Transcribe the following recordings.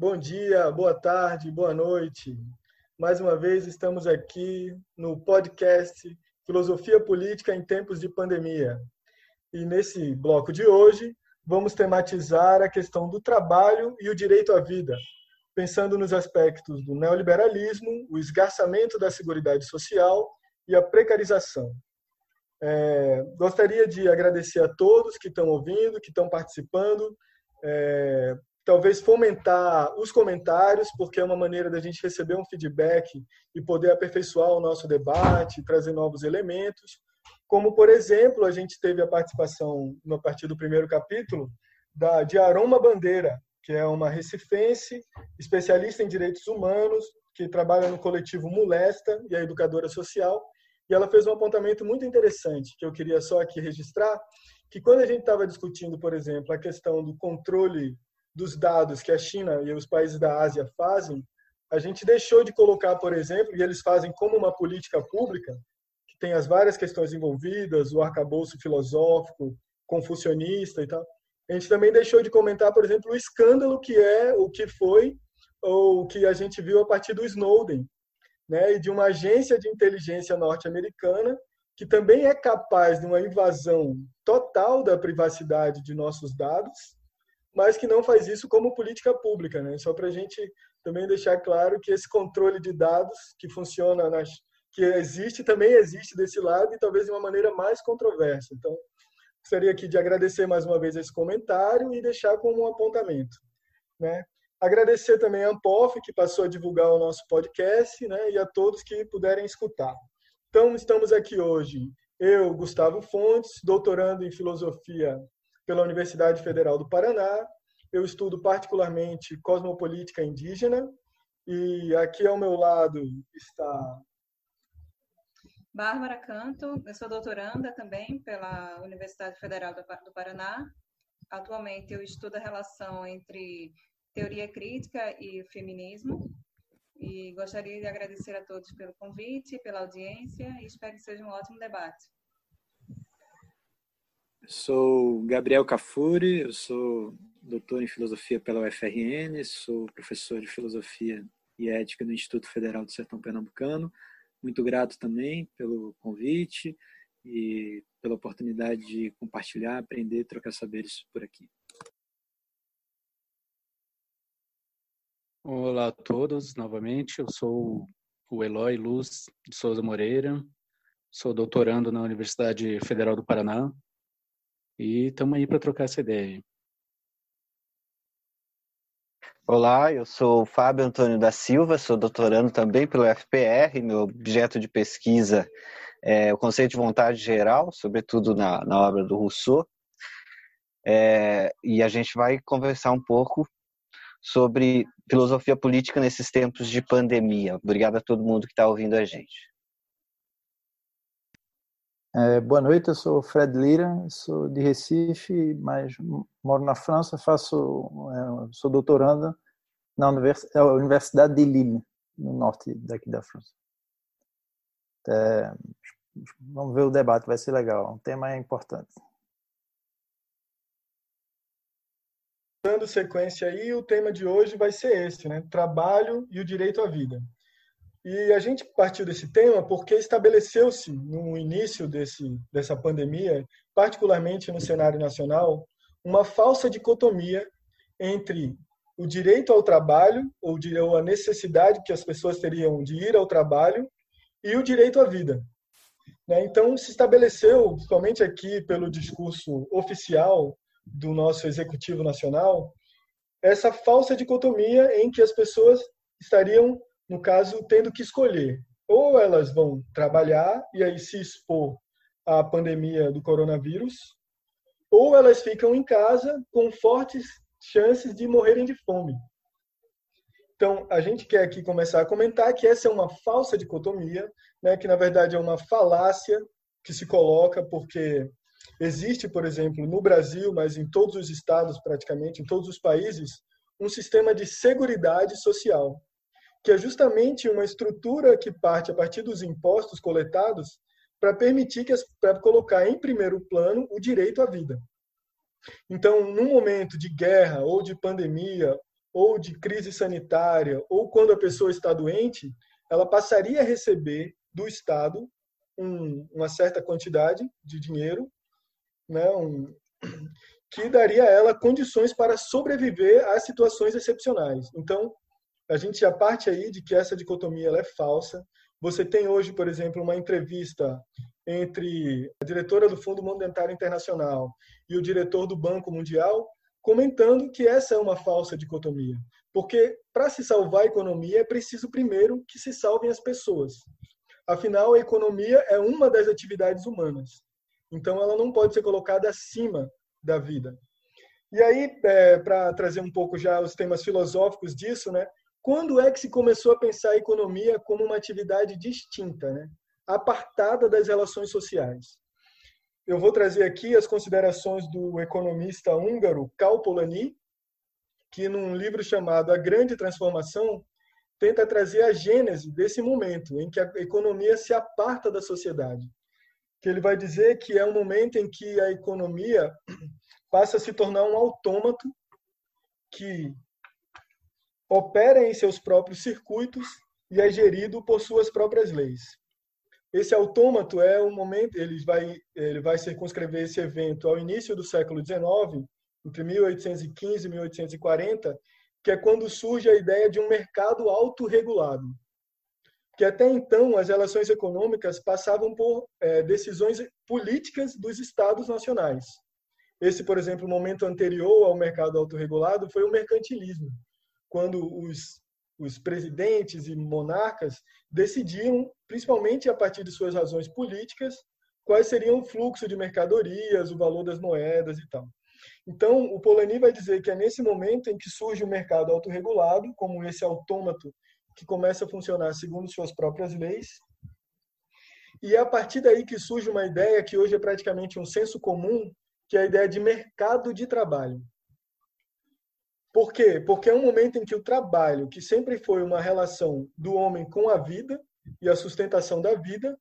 Bom dia, boa tarde, boa noite. Mais uma vez estamos aqui no podcast Filosofia Política em Tempos de Pandemia. E nesse bloco de hoje, vamos tematizar a questão do trabalho e o direito à vida, pensando nos aspectos do neoliberalismo, o esgarçamento da seguridade social e a precarização. É, gostaria de agradecer a todos que estão ouvindo, que estão participando, é, talvez fomentar os comentários, porque é uma maneira da gente receber um feedback e poder aperfeiçoar o nosso debate, trazer novos elementos. Como, por exemplo, a gente teve a participação, a partir do primeiro capítulo, da, de Aroma Bandeira, que é uma recifense, especialista em direitos humanos, que trabalha no coletivo Molesta e a educadora social. E ela fez um apontamento muito interessante, que eu queria só aqui registrar, que quando a gente estava discutindo, por exemplo, a questão do controle dos dados que a China e os países da Ásia fazem, a gente deixou de colocar, por exemplo, e eles fazem como uma política pública, que tem as várias questões envolvidas, o arcabouço filosófico, confucionista e tal. A gente também deixou de comentar, por exemplo, o escândalo que é, o que foi, ou que a gente viu a partir do Snowden, né, e de uma agência de inteligência norte-americana que também é capaz de uma invasão total da privacidade de nossos dados mas que não faz isso como política pública, né? Só para a gente também deixar claro que esse controle de dados que funciona nas que existe também existe desse lado e talvez de uma maneira mais controversa. Então, gostaria aqui de agradecer mais uma vez esse comentário e deixar como um apontamento, né? Agradecer também a Ampof, que passou a divulgar o nosso podcast, né? E a todos que puderem escutar. Então, estamos aqui hoje, eu, Gustavo Fontes, doutorando em filosofia pela Universidade Federal do Paraná. Eu estudo particularmente cosmopolítica indígena e aqui ao meu lado está Bárbara Canto, eu sou doutoranda também pela Universidade Federal do Paraná. Atualmente eu estudo a relação entre teoria crítica e feminismo. E gostaria de agradecer a todos pelo convite, pela audiência e espero que seja um ótimo debate. Sou Gabriel Cafuri, eu sou doutor em filosofia pela UFRN, sou professor de filosofia e ética no Instituto Federal do Sertão Pernambucano. Muito grato também pelo convite e pela oportunidade de compartilhar, aprender, trocar saberes por aqui. Olá a todos, novamente. Eu sou o Eloy Luz de Souza Moreira, sou doutorando na Universidade Federal do Paraná, e estamos aí para trocar essa ideia. Olá, eu sou Fábio Antônio da Silva, sou doutorando também pelo FPR. Meu objeto de pesquisa é o conceito de vontade geral, sobretudo na, na obra do Rousseau. É, e a gente vai conversar um pouco sobre filosofia política nesses tempos de pandemia. Obrigado a todo mundo que está ouvindo a gente. É, boa noite, eu sou Fred Lira, sou de Recife, mas moro na França, faço, é, sou doutorando na é, Universidade de Lille, no norte daqui da França. É, vamos ver o debate, vai ser legal, o tema é importante. Dando sequência aí, o tema de hoje vai ser esse, né? Trabalho e o direito à vida. E a gente partiu desse tema porque estabeleceu-se no início desse, dessa pandemia, particularmente no cenário nacional, uma falsa dicotomia entre o direito ao trabalho, ou a necessidade que as pessoas teriam de ir ao trabalho, e o direito à vida. Né? Então, se estabeleceu, somente aqui pelo discurso oficial do nosso Executivo Nacional, essa falsa dicotomia em que as pessoas estariam no caso, tendo que escolher. Ou elas vão trabalhar e aí se expor à pandemia do coronavírus, ou elas ficam em casa com fortes chances de morrerem de fome. Então, a gente quer aqui começar a comentar que essa é uma falsa dicotomia, né, que na verdade é uma falácia que se coloca porque existe, por exemplo, no Brasil, mas em todos os estados praticamente, em todos os países, um sistema de seguridade social que é justamente uma estrutura que parte a partir dos impostos coletados para permitir que para colocar em primeiro plano o direito à vida. Então, num momento de guerra ou de pandemia ou de crise sanitária, ou quando a pessoa está doente, ela passaria a receber do Estado um, uma certa quantidade de dinheiro, né, um, que daria a ela condições para sobreviver a situações excepcionais. Então, a gente já parte aí de que essa dicotomia ela é falsa. Você tem hoje, por exemplo, uma entrevista entre a diretora do Fundo Monetário Internacional e o diretor do Banco Mundial, comentando que essa é uma falsa dicotomia. Porque para se salvar a economia é preciso primeiro que se salvem as pessoas. Afinal, a economia é uma das atividades humanas. Então, ela não pode ser colocada acima da vida. E aí, é, para trazer um pouco já os temas filosóficos disso, né? Quando é que se começou a pensar a economia como uma atividade distinta, né? apartada das relações sociais? Eu vou trazer aqui as considerações do economista húngaro Karl Polanyi, que num livro chamado A Grande Transformação tenta trazer a gênese desse momento em que a economia se aparta da sociedade. Que ele vai dizer que é um momento em que a economia passa a se tornar um autômato que opera em seus próprios circuitos e é gerido por suas próprias leis. Esse autômato é o momento, ele vai, ele vai circunscrever esse evento ao início do século XIX, entre 1815 e 1840, que é quando surge a ideia de um mercado autorregulado. Que até então as relações econômicas passavam por é, decisões políticas dos estados nacionais. Esse, por exemplo, momento anterior ao mercado autorregulado foi o mercantilismo, quando os, os presidentes e monarcas decidiam, principalmente a partir de suas razões políticas, quais seriam o fluxo de mercadorias, o valor das moedas e tal. Então, o Polanyi vai dizer que é nesse momento em que surge o mercado autorregulado, como esse autômato que começa a funcionar segundo suas próprias leis, e é a partir daí que surge uma ideia que hoje é praticamente um senso comum, que é a ideia de mercado de trabalho. Por quê? Porque é um momento em que o trabalho, que sempre foi uma relação do homem com a vida e a sustentação da vida,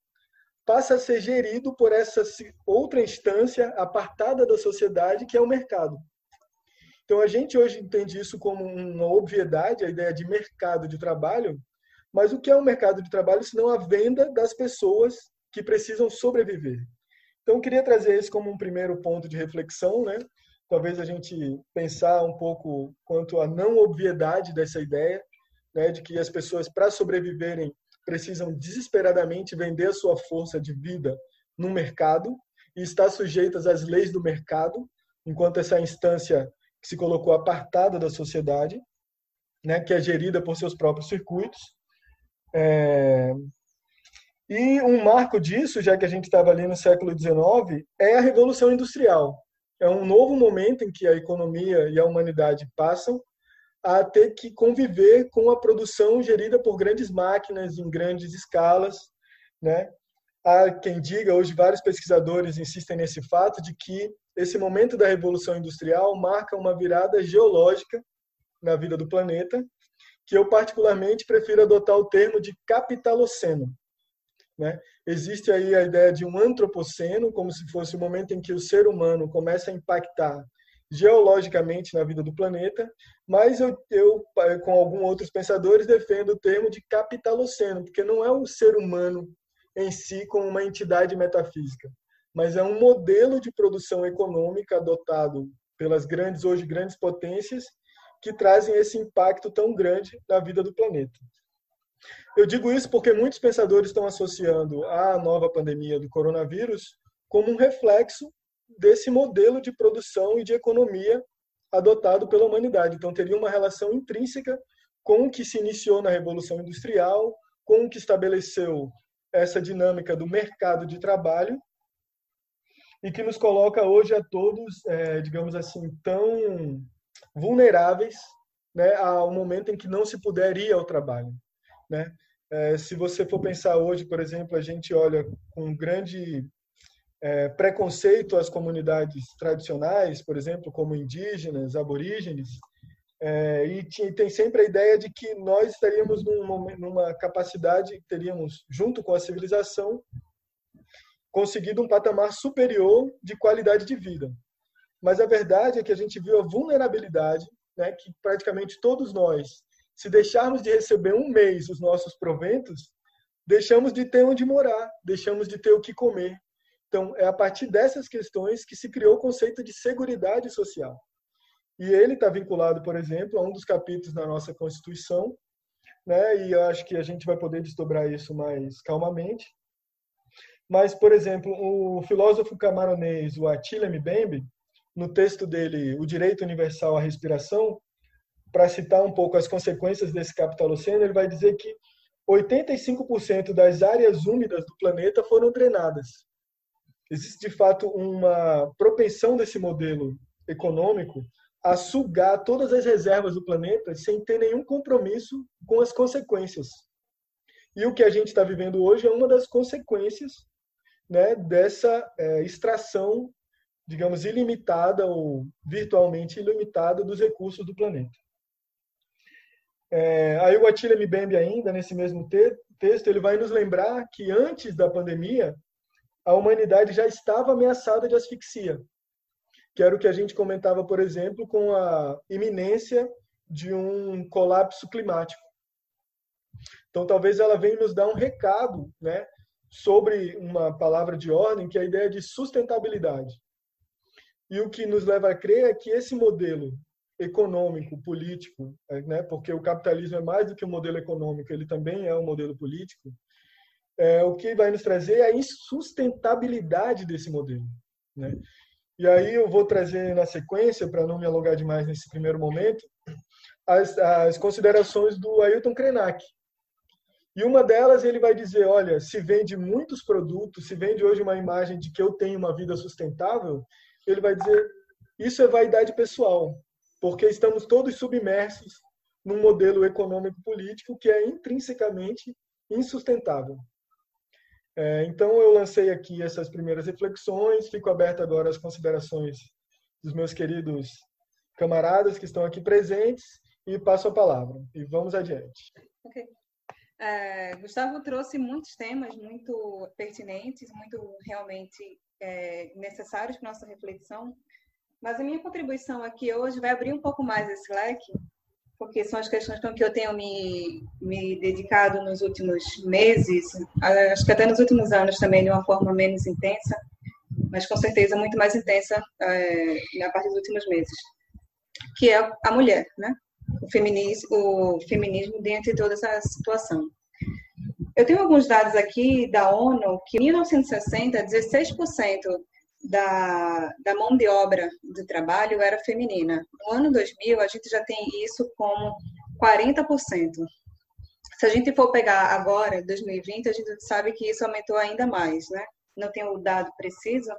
passa a ser gerido por essa outra instância apartada da sociedade, que é o mercado. Então, a gente hoje entende isso como uma obviedade, a ideia de mercado de trabalho, mas o que é um mercado de trabalho se não a venda das pessoas que precisam sobreviver? Então, eu queria trazer isso como um primeiro ponto de reflexão, né? Talvez a gente pensar um pouco quanto à não obviedade dessa ideia, né, de que as pessoas, para sobreviverem, precisam desesperadamente vender a sua força de vida no mercado e estar sujeitas às leis do mercado, enquanto essa instância que se colocou apartada da sociedade, né, que é gerida por seus próprios circuitos. É, e um marco disso, já que a gente estava ali no século XIX, é a Revolução Industrial. É um novo momento em que a economia e a humanidade passam a ter que conviver com a produção gerida por grandes máquinas em grandes escalas, né? Há quem diga, hoje vários pesquisadores insistem nesse fato de que esse momento da revolução industrial marca uma virada geológica na vida do planeta, que eu particularmente prefiro adotar o termo de capitaloceno, né? Existe aí a ideia de um antropoceno, como se fosse o momento em que o ser humano começa a impactar geologicamente na vida do planeta, mas eu, eu com alguns outros pensadores, defendo o termo de capitaloceno, porque não é o ser humano em si como uma entidade metafísica, mas é um modelo de produção econômica adotado pelas grandes, hoje grandes potências, que trazem esse impacto tão grande na vida do planeta. Eu digo isso porque muitos pensadores estão associando a nova pandemia do coronavírus como um reflexo desse modelo de produção e de economia adotado pela humanidade. Então, teria uma relação intrínseca com o que se iniciou na Revolução Industrial, com o que estabeleceu essa dinâmica do mercado de trabalho e que nos coloca hoje a todos, é, digamos assim, tão vulneráveis né, ao momento em que não se puder ir ao trabalho. Né? É, se você for pensar hoje, por exemplo, a gente olha com grande é, preconceito às comunidades tradicionais, por exemplo, como indígenas, aborígenes, é, e tem sempre a ideia de que nós estaríamos numa, numa capacidade, teríamos, junto com a civilização, conseguido um patamar superior de qualidade de vida. Mas a verdade é que a gente viu a vulnerabilidade né, que praticamente todos nós, se deixarmos de receber um mês os nossos proventos, deixamos de ter onde morar, deixamos de ter o que comer. Então, é a partir dessas questões que se criou o conceito de seguridade social. E ele está vinculado, por exemplo, a um dos capítulos da nossa Constituição, né? E acho que a gente vai poder desdobrar isso mais calmamente. Mas, por exemplo, o filósofo camaronês, o Attila Mbembe, no texto dele, O Direito Universal à Respiração, para citar um pouco as consequências desse capitaloceno, ele vai dizer que 85% das áreas úmidas do planeta foram drenadas. Existe, de fato, uma propensão desse modelo econômico a sugar todas as reservas do planeta sem ter nenhum compromisso com as consequências. E o que a gente está vivendo hoje é uma das consequências né, dessa é, extração, digamos, ilimitada ou virtualmente ilimitada dos recursos do planeta. É, aí o Attila Mbembe ainda, nesse mesmo te texto, ele vai nos lembrar que antes da pandemia, a humanidade já estava ameaçada de asfixia que era o que a gente comentava, por exemplo, com a iminência de um colapso climático. Então, talvez ela venha nos dar um recado né, sobre uma palavra de ordem, que é a ideia de sustentabilidade. E o que nos leva a crer é que esse modelo econômico, político, né, porque o capitalismo é mais do que um modelo econômico, ele também é um modelo político, é, o que vai nos trazer é a insustentabilidade desse modelo. Né? E aí eu vou trazer na sequência, para não me alongar demais nesse primeiro momento, as, as considerações do Ailton Krenak. E uma delas ele vai dizer, olha, se vende muitos produtos, se vende hoje uma imagem de que eu tenho uma vida sustentável, ele vai dizer, isso é vaidade pessoal, porque estamos todos submersos num modelo econômico político que é intrinsecamente insustentável. É, então, eu lancei aqui essas primeiras reflexões, fico aberto agora às considerações dos meus queridos camaradas que estão aqui presentes e passo a palavra. E vamos adiante. Ok. É, Gustavo trouxe muitos temas muito pertinentes, muito realmente é, necessários para nossa reflexão, mas a minha contribuição aqui hoje vai abrir um pouco mais esse leque porque são as questões com que eu tenho me, me dedicado nos últimos meses, acho que até nos últimos anos também, de uma forma menos intensa, mas com certeza muito mais intensa é, na parte dos últimos meses, que é a mulher, né? O feminismo, o feminismo dentro de toda essa situação. Eu tenho alguns dados aqui da ONU que em 1960, 16% da, da mão de obra de trabalho era feminina. No ano 2000, a gente já tem isso como 40%. Se a gente for pegar agora, 2020, a gente sabe que isso aumentou ainda mais, né? Não tenho o dado preciso,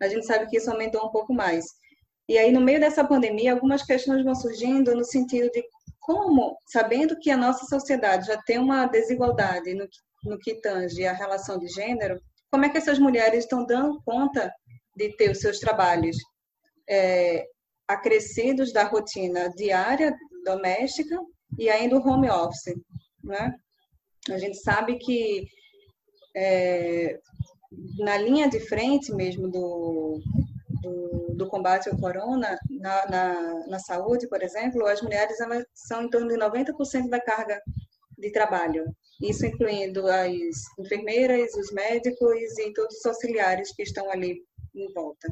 a gente sabe que isso aumentou um pouco mais. E aí, no meio dessa pandemia, algumas questões vão surgindo no sentido de como, sabendo que a nossa sociedade já tem uma desigualdade no, no que tange a relação de gênero, como é que essas mulheres estão dando conta de ter os seus trabalhos é, acrescidos da rotina diária doméstica e ainda o home office, né? A gente sabe que é, na linha de frente mesmo do, do, do combate ao corona, na, na, na, saúde, por exemplo, as mulheres são em torno de 90% da carga de trabalho. Isso incluindo as enfermeiras, os médicos e todos os auxiliares que estão ali em volta.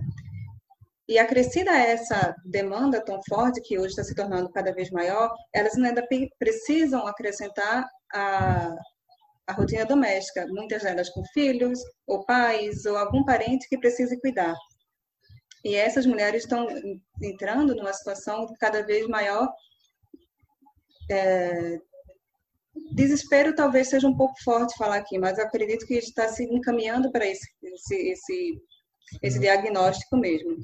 E acrescida a essa demanda tão forte, que hoje está se tornando cada vez maior, elas ainda precisam acrescentar a, a rotina doméstica, muitas delas com filhos, ou pais, ou algum parente que precise cuidar. E essas mulheres estão entrando numa situação cada vez maior. É, desespero talvez seja um pouco forte falar aqui, mas acredito que está se encaminhando para esse, esse, esse esse diagnóstico mesmo.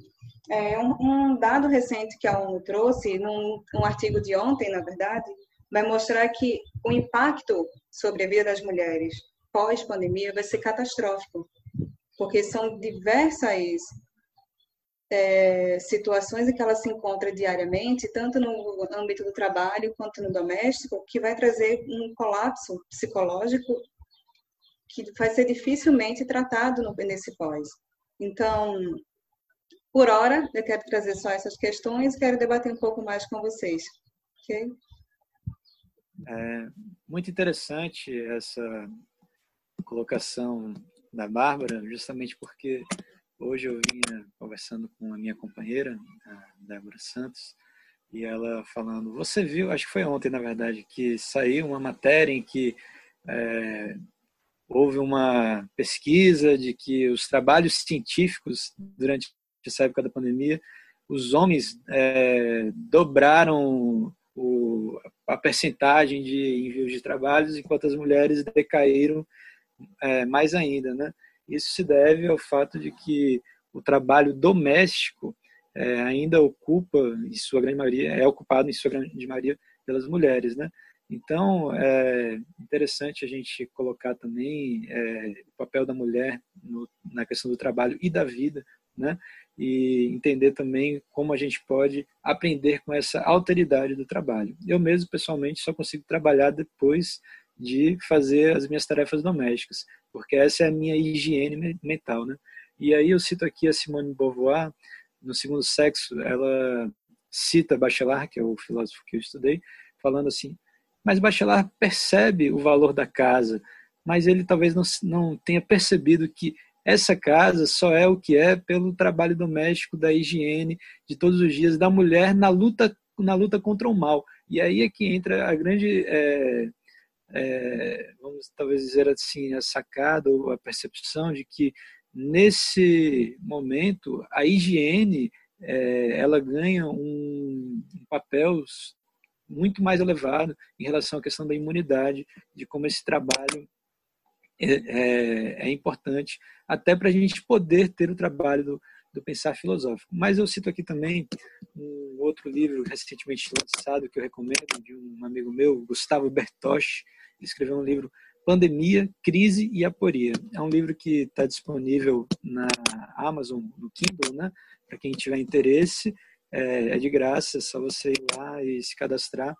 É, um, um, dado recente que a ONU trouxe, num um artigo de ontem, na verdade, vai mostrar que o impacto sobre a vida das mulheres pós-pandemia vai ser catastrófico, porque são diversas é, situações em que ela se encontra diariamente, tanto no âmbito do trabalho quanto no doméstico, que vai trazer um colapso psicológico que vai ser dificilmente tratado no, nesse pós. Então, por hora, eu quero trazer só essas questões, quero debater um pouco mais com vocês. Ok? É muito interessante essa colocação da Bárbara, justamente porque hoje eu vinha conversando com a minha companheira, a Débora Santos, e ela falando, você viu, acho que foi ontem, na verdade, que saiu uma matéria em que é, houve uma pesquisa de que os trabalhos científicos durante essa época da pandemia, os homens é, dobraram o, a percentagem de envios de trabalhos, enquanto as mulheres decaíram é, mais ainda. Né? Isso se deve ao fato de que o trabalho doméstico é, ainda ocupa, em sua grande maioria, é ocupado em sua grande maioria pelas mulheres, né? Então, é interessante a gente colocar também é, o papel da mulher no, na questão do trabalho e da vida, né? E entender também como a gente pode aprender com essa alteridade do trabalho. Eu mesmo, pessoalmente, só consigo trabalhar depois de fazer as minhas tarefas domésticas, porque essa é a minha higiene mental, né? E aí eu cito aqui a Simone Beauvoir, no Segundo Sexo, ela cita Bachelard, que é o filósofo que eu estudei, falando assim: mas Bachelard percebe o valor da casa, mas ele talvez não, não tenha percebido que essa casa só é o que é pelo trabalho doméstico, da higiene de todos os dias, da mulher na luta na luta contra o mal. E aí é que entra a grande, é, é, vamos talvez dizer assim, a sacada ou a percepção de que nesse momento a higiene é, ela ganha um, papel muito mais elevado em relação à questão da imunidade, de como esse trabalho é, é, é importante, até para a gente poder ter o trabalho do, do, pensar filosófico. Mas eu cito aqui também um outro livro recentemente lançado que eu recomendo, de um amigo meu, Gustavo Bertosch, ele escreveu um livro Pandemia, Crise e Aporia. É um livro que está disponível na Amazon, no Kindle, né? Para quem tiver interesse, é, é, de graça, é só você ir lá e se cadastrar.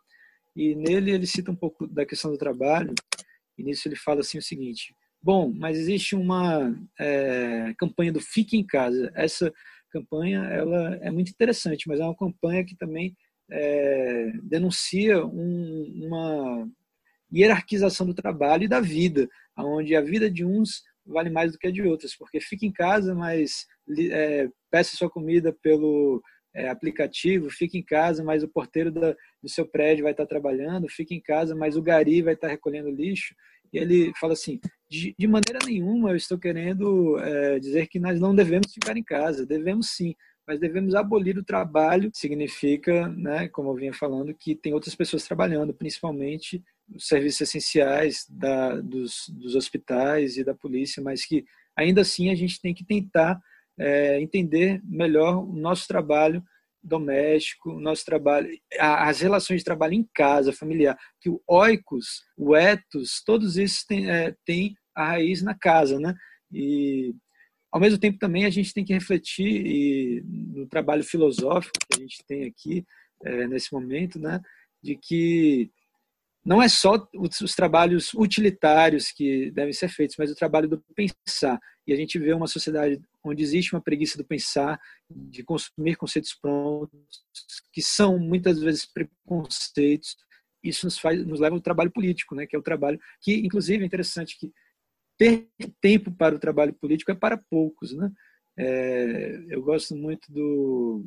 E nele ele cita um pouco da questão do trabalho, e nisso ele fala assim o seguinte: bom, mas existe uma é, campanha do Fique em Casa. Essa campanha ela é muito interessante, mas é uma campanha que também é, denuncia um, uma hierarquização do trabalho e da vida, onde a vida de uns vale mais do que a de outros, porque fica em casa, mas é, peça sua comida pelo é, aplicativo, fica em casa, mas o porteiro da, do seu prédio vai estar trabalhando, fica em casa, mas o gari vai estar recolhendo lixo. E ele fala assim: de, de maneira nenhuma eu estou querendo é, dizer que nós não devemos ficar em casa, devemos sim, mas devemos abolir o trabalho. Significa, né, como eu vinha falando, que tem outras pessoas trabalhando, principalmente os serviços essenciais da, dos, dos hospitais e da polícia, mas que ainda assim a gente tem que tentar é, entender melhor o nosso trabalho doméstico, o nosso trabalho, as relações de trabalho em casa, familiar, que o oikos, o ethos, todos esses têm, é, a raiz na casa, né? E ao mesmo tempo também a gente tem que refletir e, no trabalho filosófico que a gente tem aqui é, nesse momento, né? De que não é só os, trabalhos utilitários que devem ser feitos, mas o trabalho do pensar. E a gente vê uma sociedade onde existe uma preguiça do pensar, de consumir conceitos prontos, que são muitas vezes preconceitos. Isso nos faz, nos leva ao trabalho político, né? Que é o trabalho que, inclusive, é interessante que ter tempo para o trabalho político é para poucos, né? É, eu gosto muito do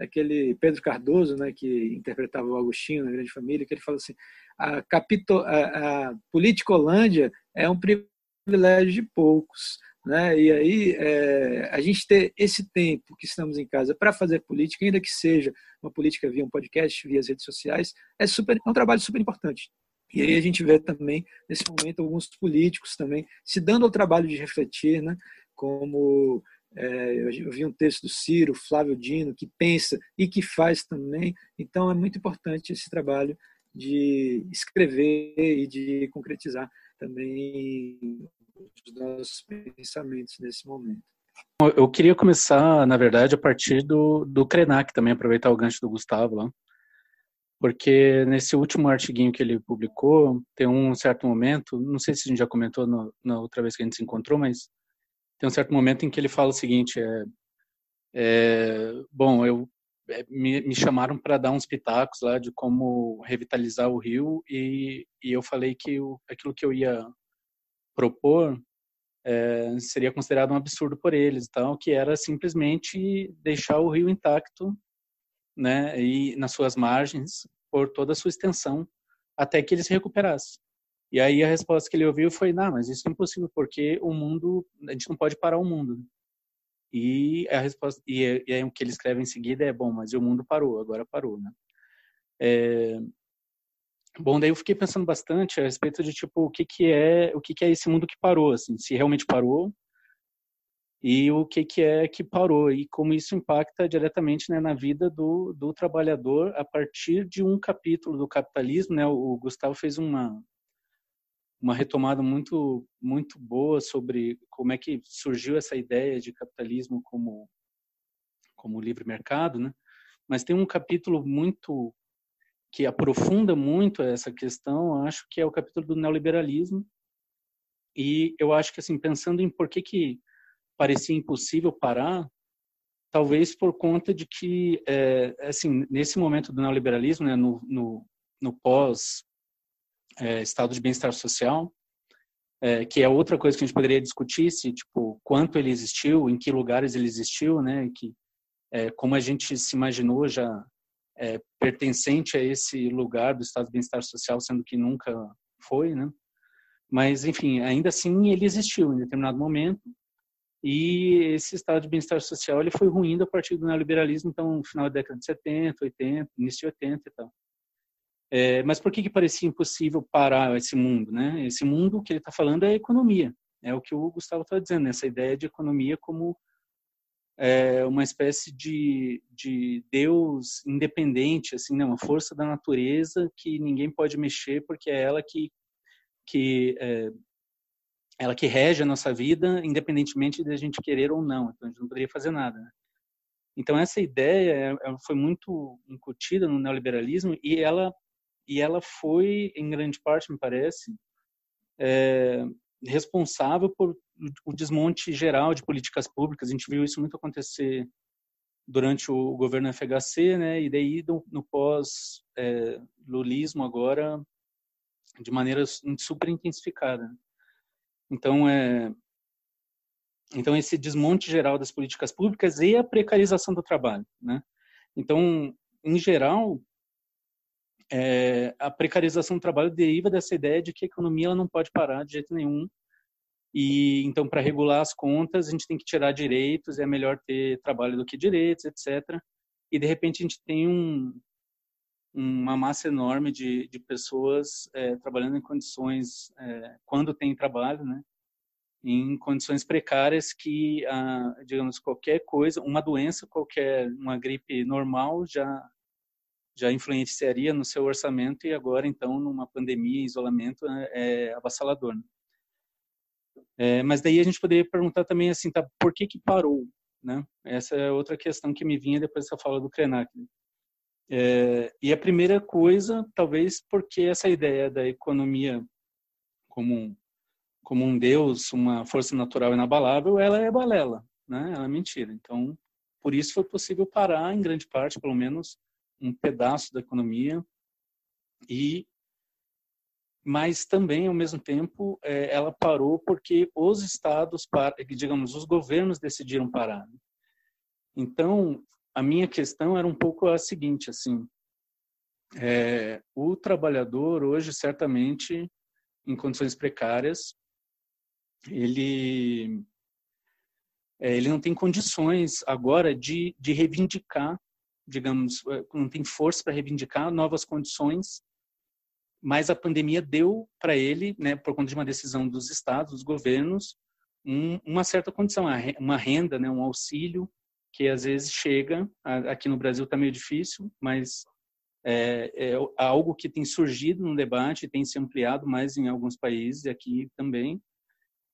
daquele Pedro Cardoso, né, que interpretava o Agostinho na Grande Família, que ele fala assim: a, capito, a, a Politicolândia é um privilégio de poucos. Né? E aí é, a gente ter esse tempo que estamos em casa para fazer política, ainda que seja uma política via um podcast, via as redes sociais, é, super, é um trabalho super importante. E aí a gente vê também, nesse momento, alguns políticos também se dando ao trabalho de refletir, né? como é, eu vi um texto do Ciro, Flávio Dino, que pensa e que faz também. Então é muito importante esse trabalho de escrever e de concretizar também os nossos pensamentos nesse momento. Eu queria começar, na verdade, a partir do, do Krenak também, aproveitar o gancho do Gustavo lá. Porque nesse último artiguinho que ele publicou, tem um certo momento, não sei se a gente já comentou no, na outra vez que a gente se encontrou, mas tem um certo momento em que ele fala o seguinte: é, É, bom, eu é, me, me chamaram para dar uns pitacos lá de como revitalizar o rio e, e eu falei que o, aquilo que eu ia propor é, seria considerado um absurdo por eles, tal, que era simplesmente deixar o rio intacto, né, e nas suas margens por toda a sua extensão até que ele se recuperasse. E aí a resposta que ele ouviu foi: "Não, mas isso é impossível porque o mundo, a gente não pode parar o mundo". E a resposta e, é, e aí o que ele escreve em seguida é: "Bom, mas o mundo parou, agora parou, né?" É, Bom, daí eu fiquei pensando bastante a respeito de tipo o que que é, o que que é esse mundo que parou, assim, se realmente parou e o que que é que parou e como isso impacta diretamente né, na vida do, do trabalhador a partir de um capítulo do capitalismo, né? O Gustavo fez uma uma retomada muito muito boa sobre como é que surgiu essa ideia de capitalismo como como livre mercado, né? Mas tem um capítulo muito que aprofunda muito essa questão, acho que é o capítulo do neoliberalismo. E eu acho que assim, pensando em por que que parecia impossível parar, talvez por conta de que, é, assim, nesse momento do neoliberalismo, né, no, no, no pós é, estado de bem-estar social, é, que é outra coisa que a gente poderia discutir, se tipo quanto ele existiu, em que lugares ele existiu, né, que é, como a gente se imaginou já é, pertencente a esse lugar do estado de bem-estar social, sendo que nunca foi, né? Mas, enfim, ainda assim ele existiu em determinado momento e esse estado de bem-estar social ele foi ruindo a partir do neoliberalismo, então, no final da década de 70, 80, início de 80 e tal. É, mas por que, que parecia impossível parar esse mundo? Né? Esse mundo que ele está falando é a economia. É o que o Gustavo está dizendo, essa ideia de economia como é, uma espécie de, de Deus independente, assim, né? uma força da natureza que ninguém pode mexer porque é ela que, que é, ela que rege a nossa vida, independentemente de a gente querer ou não. Então a gente não poderia fazer nada. Né? Então essa ideia foi muito incutida no neoliberalismo e ela e ela foi em grande parte, me parece, é, responsável por o desmonte geral de políticas públicas. A gente viu isso muito acontecer durante o governo FHC, né? E daí no, no pós-lulismo é, agora de maneira super intensificada. Então é então esse desmonte geral das políticas públicas e a precarização do trabalho, né? Então, em geral, é, a precarização do trabalho deriva dessa ideia de que a economia ela não pode parar de jeito nenhum e então, para regular as contas, a gente tem que tirar direitos, é melhor ter trabalho do que direitos, etc. E de repente a gente tem um, uma massa enorme de, de pessoas é, trabalhando em condições, é, quando tem trabalho, né? em condições precárias que, ah, digamos, qualquer coisa, uma doença qualquer, uma gripe normal já já influenciaria no seu orçamento e agora, então, numa pandemia, isolamento, é, é avassalador. Né? É, mas daí a gente poderia perguntar também assim, tá, por que que parou, né? Essa é outra questão que me vinha depois dessa fala do Krenak. É, e a primeira coisa, talvez porque essa ideia da economia como um, como um deus, uma força natural inabalável, ela é balela, né? Ela é mentira. Então, por isso foi possível parar, em grande parte, pelo menos, um pedaço da economia e mas também ao mesmo tempo é, ela parou porque os estados, digamos, os governos decidiram parar. Né? Então a minha questão era um pouco a seguinte, assim, é, o trabalhador hoje certamente em condições precárias ele é, ele não tem condições agora de, de reivindicar, digamos, é, não tem força para reivindicar novas condições mas a pandemia deu para ele, né, por conta de uma decisão dos estados, dos governos, um, uma certa condição, uma renda, né, um auxílio que às vezes chega, aqui no Brasil está meio difícil, mas é, é, algo que tem surgido no debate, tem se ampliado mais em alguns países, aqui também,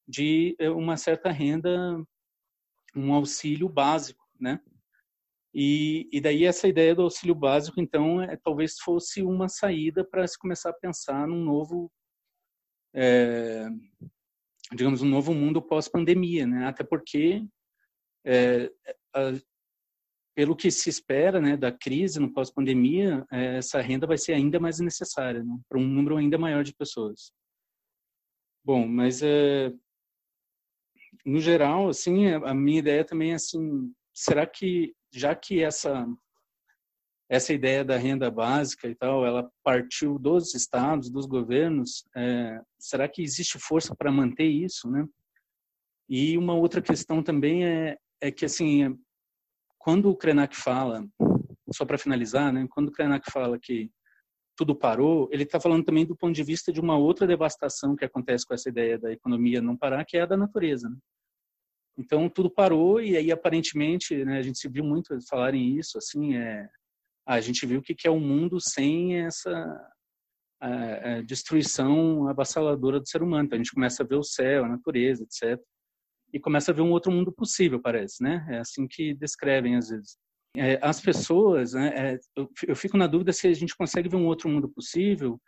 de é, uma certa renda, um auxílio básico, né? E, e daí essa ideia do auxílio básico, então, é, talvez fosse uma saída para se começar a pensar num novo, é, digamos, um novo mundo pós-pandemia, né? Até porque é, a, pelo que se espera né, da crise no pós-pandemia, é, essa renda vai ser ainda mais necessária né, para um número ainda maior de pessoas. Bom, mas é, no geral, assim, a minha ideia também é assim, será que já que essa essa ideia da renda básica e tal, ela partiu dos estados, dos governos, é, será que existe força para manter isso, né? E uma outra questão também é, é que, assim, quando o Krenak fala, só para finalizar, né, quando o Krenak fala que tudo parou, ele está falando também do ponto de vista de uma outra devastação que acontece com essa ideia da economia não parar, que é a da natureza. Né? Então tudo parou e aí aparentemente, né, a gente se viu muito falarem isso, assim, é, a gente viu o que é o um mundo sem essa a, a destruição avassaladora do ser humano. Então a gente começa a ver o céu, a natureza, etc e começa a ver um outro mundo possível, parece, né? É assim que descrevem às vezes. É, as pessoas, né, é, eu, eu fico na dúvida se a gente consegue ver um outro mundo possível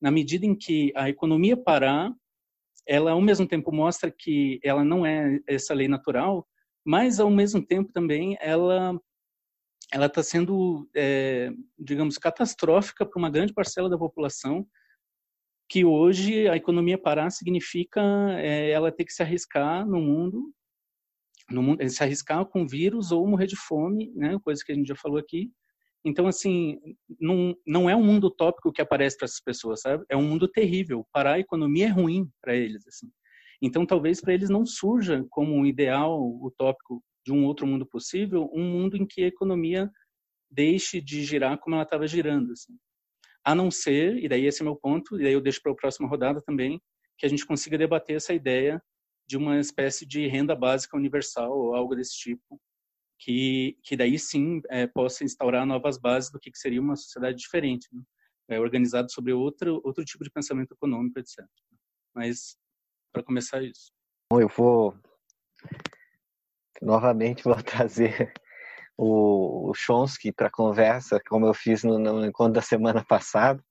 na medida em que a economia parar, ela ao mesmo tempo mostra que ela não é essa lei natural, mas ao mesmo tempo também ela ela está sendo, é, digamos, catastrófica para uma grande parcela da população que hoje a economia parar significa é, ela ter que se arriscar no mundo, no mundo, se arriscar com vírus ou morrer de fome, né, coisa que a gente já falou aqui. Então, assim, não, não é um mundo utópico que aparece para essas pessoas, sabe? É um mundo terrível. Parar a economia é ruim para eles, assim. Então, talvez para eles não surja como um ideal utópico de um outro mundo possível, um mundo em que a economia deixe de girar como ela estava girando, assim a não ser, e daí esse é meu ponto, e daí eu deixo para a próxima rodada também, que a gente consiga debater essa ideia de uma espécie de renda básica universal ou algo desse tipo, que, que daí sim é, possa instaurar novas bases do que, que seria uma sociedade diferente, né? é, organizada sobre outro, outro tipo de pensamento econômico, etc. Mas, para começar isso. Bom, eu vou novamente vou trazer o, o Chomsky para conversa, como eu fiz no, no encontro da semana passada.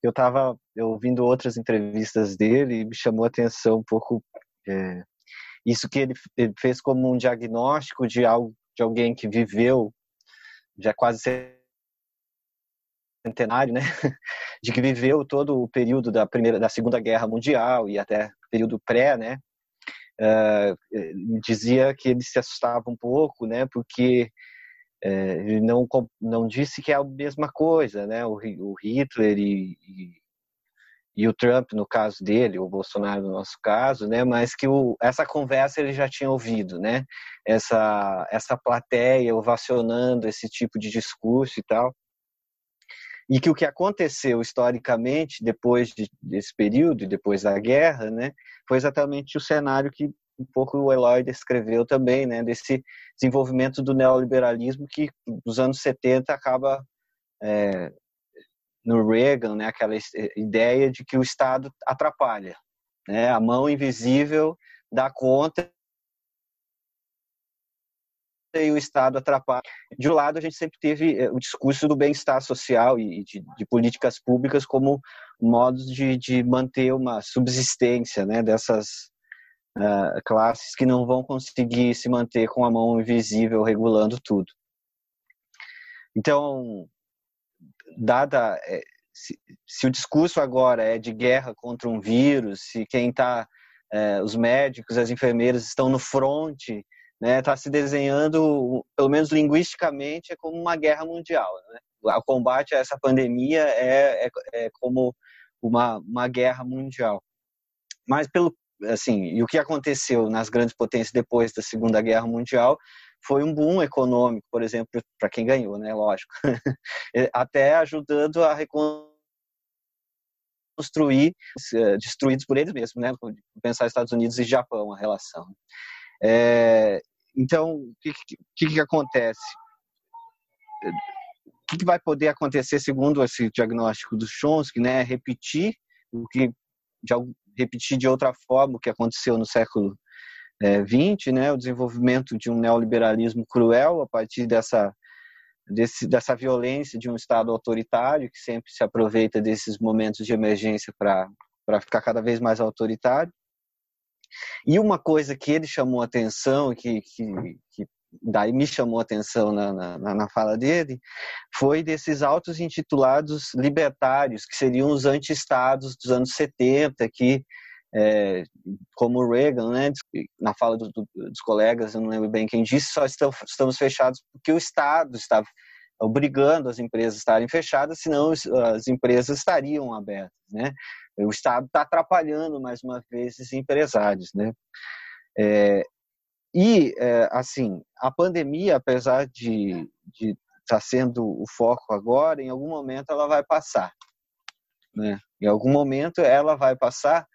Eu estava ouvindo outras entrevistas dele e me chamou a atenção um pouco é, isso que ele, fez como um diagnóstico de algo de alguém que viveu já quase centenário, né? De que viveu todo o período da primeira, da Segunda Guerra Mundial e até período pré, né? uh, dizia que ele se assustava um pouco, né, porque uh, ele não, não disse que é a mesma coisa, né, o, o Hitler e, e, e, o Trump, no caso dele, o Bolsonaro no nosso caso, né, mas que o, essa conversa ele já tinha ouvido, né, essa, essa plateia ovacionando esse tipo de discurso e tal, e que o que aconteceu historicamente depois de, desse período, depois da guerra, né, foi exatamente o cenário que um pouco o Eloy descreveu também, né, desse desenvolvimento do neoliberalismo que nos anos 70 acaba é, no Reagan, né, aquela ideia de que o Estado atrapalha, né, a mão invisível dá conta e o Estado atrapalha. De um lado, a gente sempre teve eh, o discurso do bem-estar social e de, de, políticas públicas como modos de, de manter uma subsistência né, dessas uh, classes que não vão conseguir se manter com a mão invisível regulando tudo. Então, dada eh, se, se, o discurso agora é de guerra contra um vírus, se quem está, os médicos, as enfermeiras estão no fronte né, está se desenhando, pelo menos linguisticamente, é como uma guerra mundial. Né? O combate a essa pandemia é, é, é como uma, uma guerra mundial. Mas pelo assim, e o que aconteceu nas grandes potências depois da Segunda Guerra Mundial foi um boom econômico, por exemplo, para quem ganhou, né, lógico, até ajudando a reconstruir, eh, destruídos por eles mesmos, né, pensar Estados Unidos e Japão a relação. É, então, o que, que, que, acontece? O que, que, vai poder acontecer segundo esse diagnóstico do Chomsky, né? Repetir o que já repetir de outra forma o que aconteceu no século É, né? O desenvolvimento de um neoliberalismo cruel a partir dessa desse, dessa violência de um Estado autoritário que sempre se aproveita desses momentos de emergência para ficar cada vez mais autoritário. E uma coisa que ele chamou atenção, que, que, que daí me chamou atenção na, na, na fala dele, foi desses autos intitulados libertários, que seriam os anti-estados dos anos 70, que é, como Reagan, né, na fala do, do, dos colegas, eu não lembro bem quem disse, só estamos, fechados porque o Estado estava obrigando as empresas a estarem fechadas, senão as empresas estariam abertas, né? O Estado está atrapalhando mais uma vez esses empresários, né? É, e é, assim, a pandemia, apesar de estar tá sendo o foco agora, em algum momento ela vai passar, né? Em algum momento ela vai passar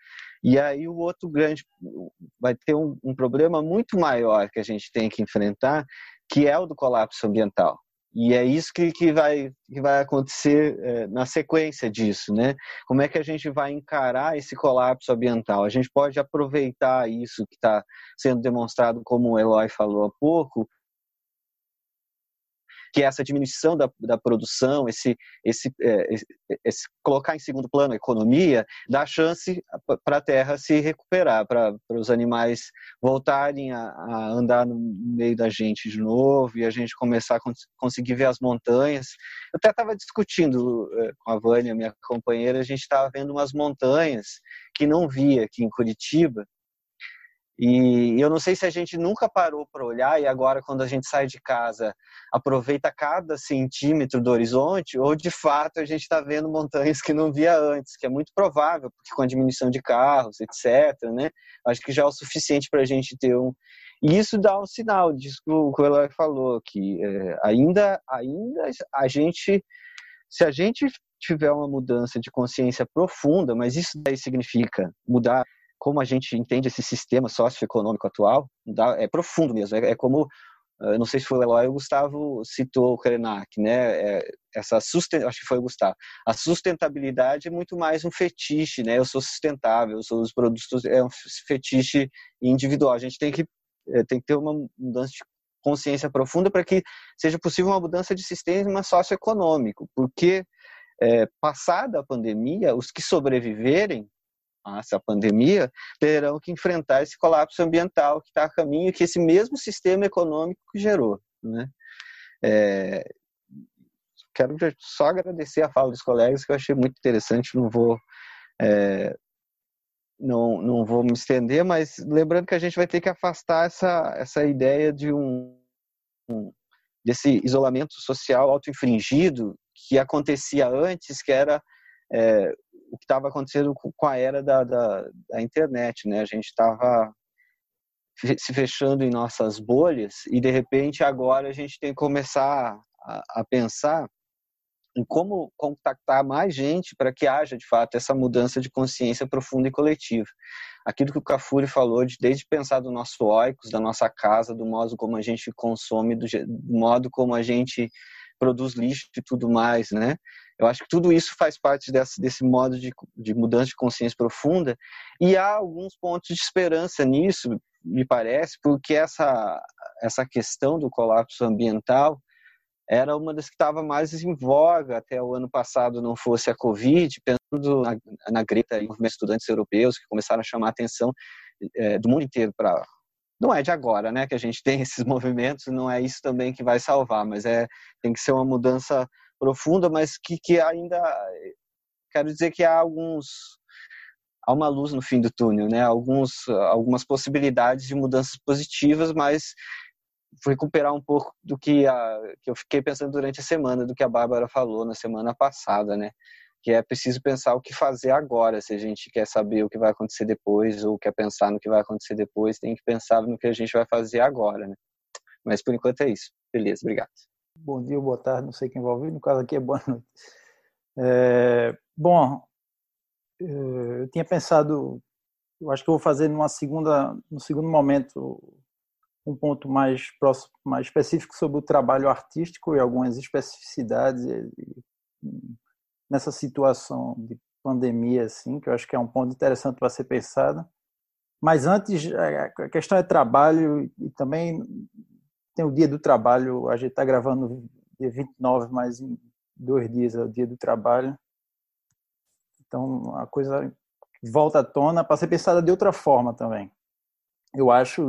e aí o outro grande vai ter um, um problema muito maior que a gente tem que enfrentar, que é o do colapso ambiental. E é isso que, que, vai, que vai acontecer é, na sequência disso, né? Como é que a gente vai encarar esse colapso ambiental? A gente pode aproveitar isso que está sendo demonstrado, como o Eloy falou há pouco, que essa diminuição da, da produção, esse, esse, é, esse, esse, colocar em segundo plano a economia, dá chance para a terra se recuperar, para os animais voltarem a, a, andar no meio da gente de novo e a gente começar a cons conseguir ver as montanhas. Eu até estava discutindo é, com a Vânia, minha companheira, a gente estava vendo umas montanhas que não via aqui em Curitiba, e eu não sei se a gente nunca parou para olhar e agora, quando a gente sai de casa, aproveita cada centímetro do horizonte, ou de fato a gente está vendo montanhas que não via antes, que é muito provável, porque com a diminuição de carros, etc., né, acho que já é o suficiente para a gente ter um. E isso dá um sinal disso que o Eloy falou, que é, ainda, ainda a gente, se a gente tiver uma mudança de consciência profunda, mas isso daí significa mudar como a gente entende esse sistema socioeconômico atual, é profundo mesmo. É, é como, não sei se foi o Eloy ou o Gustavo citou o Krenak, né? É, essa susten acho que foi o Gustavo. A sustentabilidade é muito mais um fetiche, né? Eu sou sustentável, eu sou os produtos é um fetiche individual. A gente tem que é, tem que ter uma mudança de consciência profunda para que seja possível uma mudança de sistema socioeconômico, porque é, passada a pandemia, os que sobreviverem essa pandemia, terão que enfrentar esse colapso ambiental que está a caminho, que esse mesmo sistema econômico gerou. Né? É, quero só agradecer a fala dos colegas, que eu achei muito interessante, não vou, é, não, não vou me estender, mas lembrando que a gente vai ter que afastar essa, essa ideia de um, um desse isolamento social auto-infringido que acontecia antes, que era é, o que estava acontecendo com a era da, da, da internet, né? A gente estava se fechando em nossas bolhas e de repente agora a gente tem que começar a, a pensar em como contactar mais gente para que haja de fato essa mudança de consciência profunda e coletiva. Aquilo que o Cafuri falou de desde pensar do nosso oicos, da nossa casa, do modo como a gente consome, do, do modo como a gente produz lixo e tudo mais, né? Eu acho que tudo isso faz parte desse, desse modo de, de mudança de consciência profunda e há alguns pontos de esperança nisso, me parece, porque essa, essa questão do colapso ambiental era uma das que estava mais em voga até o ano passado, não fosse a Covid, pensando na, na Greta e movimentos estudantes europeus que começaram a chamar a atenção é, do mundo inteiro para não é de agora, né, que a gente tem esses movimentos, não é isso também que vai salvar, mas é tem que ser uma mudança profunda, mas que, que ainda quero dizer que há alguns há uma luz no fim do túnel, né? Alguns algumas possibilidades de mudanças positivas, mas vou recuperar um pouco do que a, que eu fiquei pensando durante a semana, do que a Bárbara falou na semana passada, né? Que é preciso pensar o que fazer agora, se a gente quer saber o que vai acontecer depois ou quer pensar no que vai acontecer depois, tem que pensar no que a gente vai fazer agora, né? Mas por enquanto é isso. Beleza, obrigado bom dia boa tarde, não sei quem vai ouvir, no caso aqui é boa noite. É, bom, é, eu tinha pensado, eu acho que eu vou fazer numa segunda, no segundo momento um ponto mais próximo, mais específico sobre o trabalho artístico e algumas especificidades nessa situação de pandemia, assim, que eu acho que é um ponto interessante para ser pensado. Mas antes, a questão é trabalho e também tem o dia do trabalho, a gente está gravando dia 29, mas em dois dias é o dia do trabalho. Então, a coisa volta à tona para ser pensada de outra forma também. Eu acho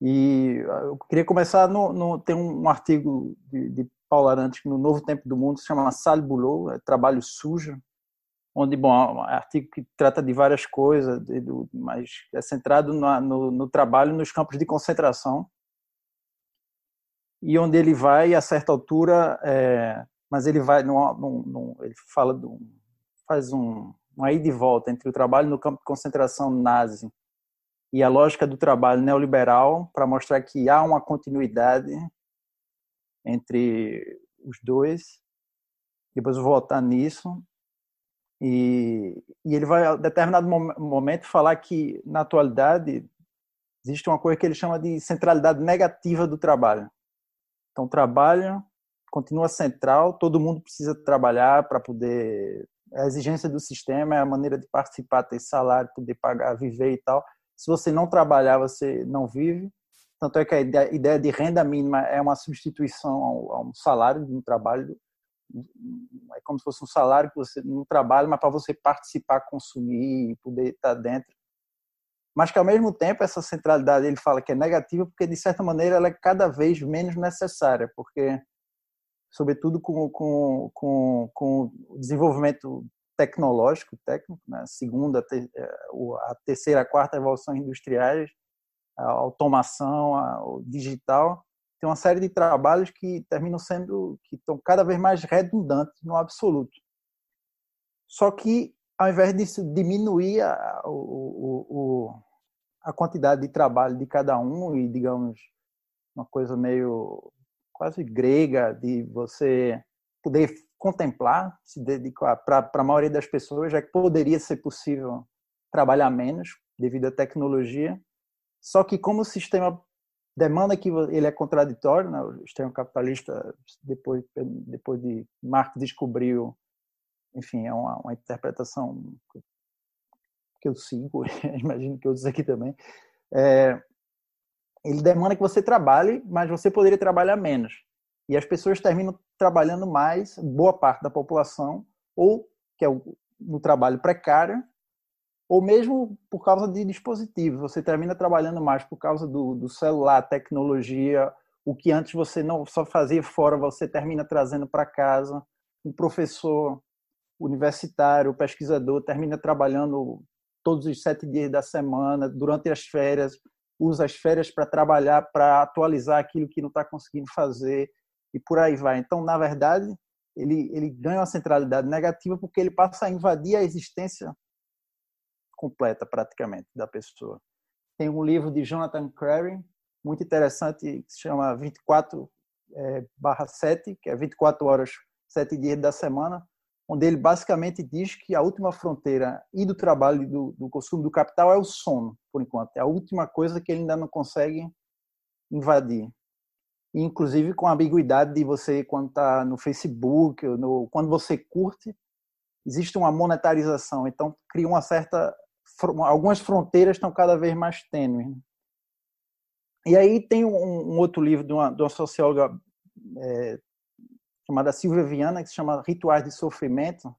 E eu queria começar no, no tem um artigo de, de Paulo Arantes no Novo Tempo do Mundo, se chama Sale Boulot, é Trabalho Sujo, onde, bom, é um artigo que trata de várias coisas, de, do, mas é centrado no, no, no, trabalho nos campos de concentração, e onde ele vai, a certa altura, é, mas ele vai, no, no, ele fala, do, faz um, um aí de volta entre o trabalho no campo de concentração nazi e a lógica do trabalho neoliberal para mostrar que há uma continuidade entre os dois. Depois eu vou voltar nisso. E, e ele vai, a determinado momento, falar que, na atualidade, existe uma coisa que ele chama de centralidade negativa do trabalho. Então, o trabalho continua central, todo mundo precisa trabalhar para poder. A exigência do sistema é a maneira de participar, ter salário, poder pagar, viver e tal. Se você não trabalhar, você não vive. Tanto é que a ideia de renda mínima é uma substituição a um salário de um trabalho. É como se fosse um salário que você não trabalha, mas para você participar, consumir, poder estar dentro. Mas que ao mesmo tempo essa centralidade ele fala que é negativa porque de certa maneira ela é cada vez menos necessária, porque sobretudo com, com, com, com o desenvolvimento tecnológico, técnico, né? segunda, é, a terceira, a quarta evolução industriais, a automação, a, o digital, tem uma série de trabalhos que terminam sendo, que estão cada vez mais redundantes no absoluto. Só que, ao invés disso diminuir a, o, o, a quantidade de trabalho de cada um e, digamos, uma coisa meio quase grega de você poder contemplar, se dedicar para a maioria das pessoas, já que poderia ser possível trabalhar menos devido à tecnologia. Só que como o sistema demanda que ele é contraditório, né? o sistema capitalista depois depois de Marx descobriu, enfim, é uma, uma interpretação que eu sigo, imagino que outros aqui também. É, ele demanda que você trabalhe, mas você poderia trabalhar menos. E as pessoas terminam trabalhando mais, boa parte da população, ou que é o, no trabalho precário, ou mesmo por causa de dispositivos. Você termina trabalhando mais por causa do, do celular, tecnologia, o que antes você não só fazia fora, você termina trazendo para casa. Um professor universitário, pesquisador, termina trabalhando todos os sete dias da semana, durante as férias, usa as férias para trabalhar, para atualizar aquilo que não está conseguindo fazer e por aí vai. Então, na verdade, ele, ele ganha uma centralidade negativa porque ele passa a invadir a existência completa, praticamente, da pessoa. Tem um livro de Jonathan Crary, muito interessante, que se chama 24 é, barra 7, que é 24 horas, 7 dias da semana, onde ele basicamente diz que a última fronteira e do trabalho e do, do consumo do capital é o sono, por enquanto. É a última coisa que ele ainda não consegue invadir inclusive com a ambiguidade de você quando está no Facebook, no, quando você curte, existe uma monetarização, então cria uma certa algumas fronteiras estão cada vez mais tênues. Né? E aí tem um, um, outro livro de uma, de uma socióloga é, chamada Silvia Viana que se chama Rituais de Sofrimento,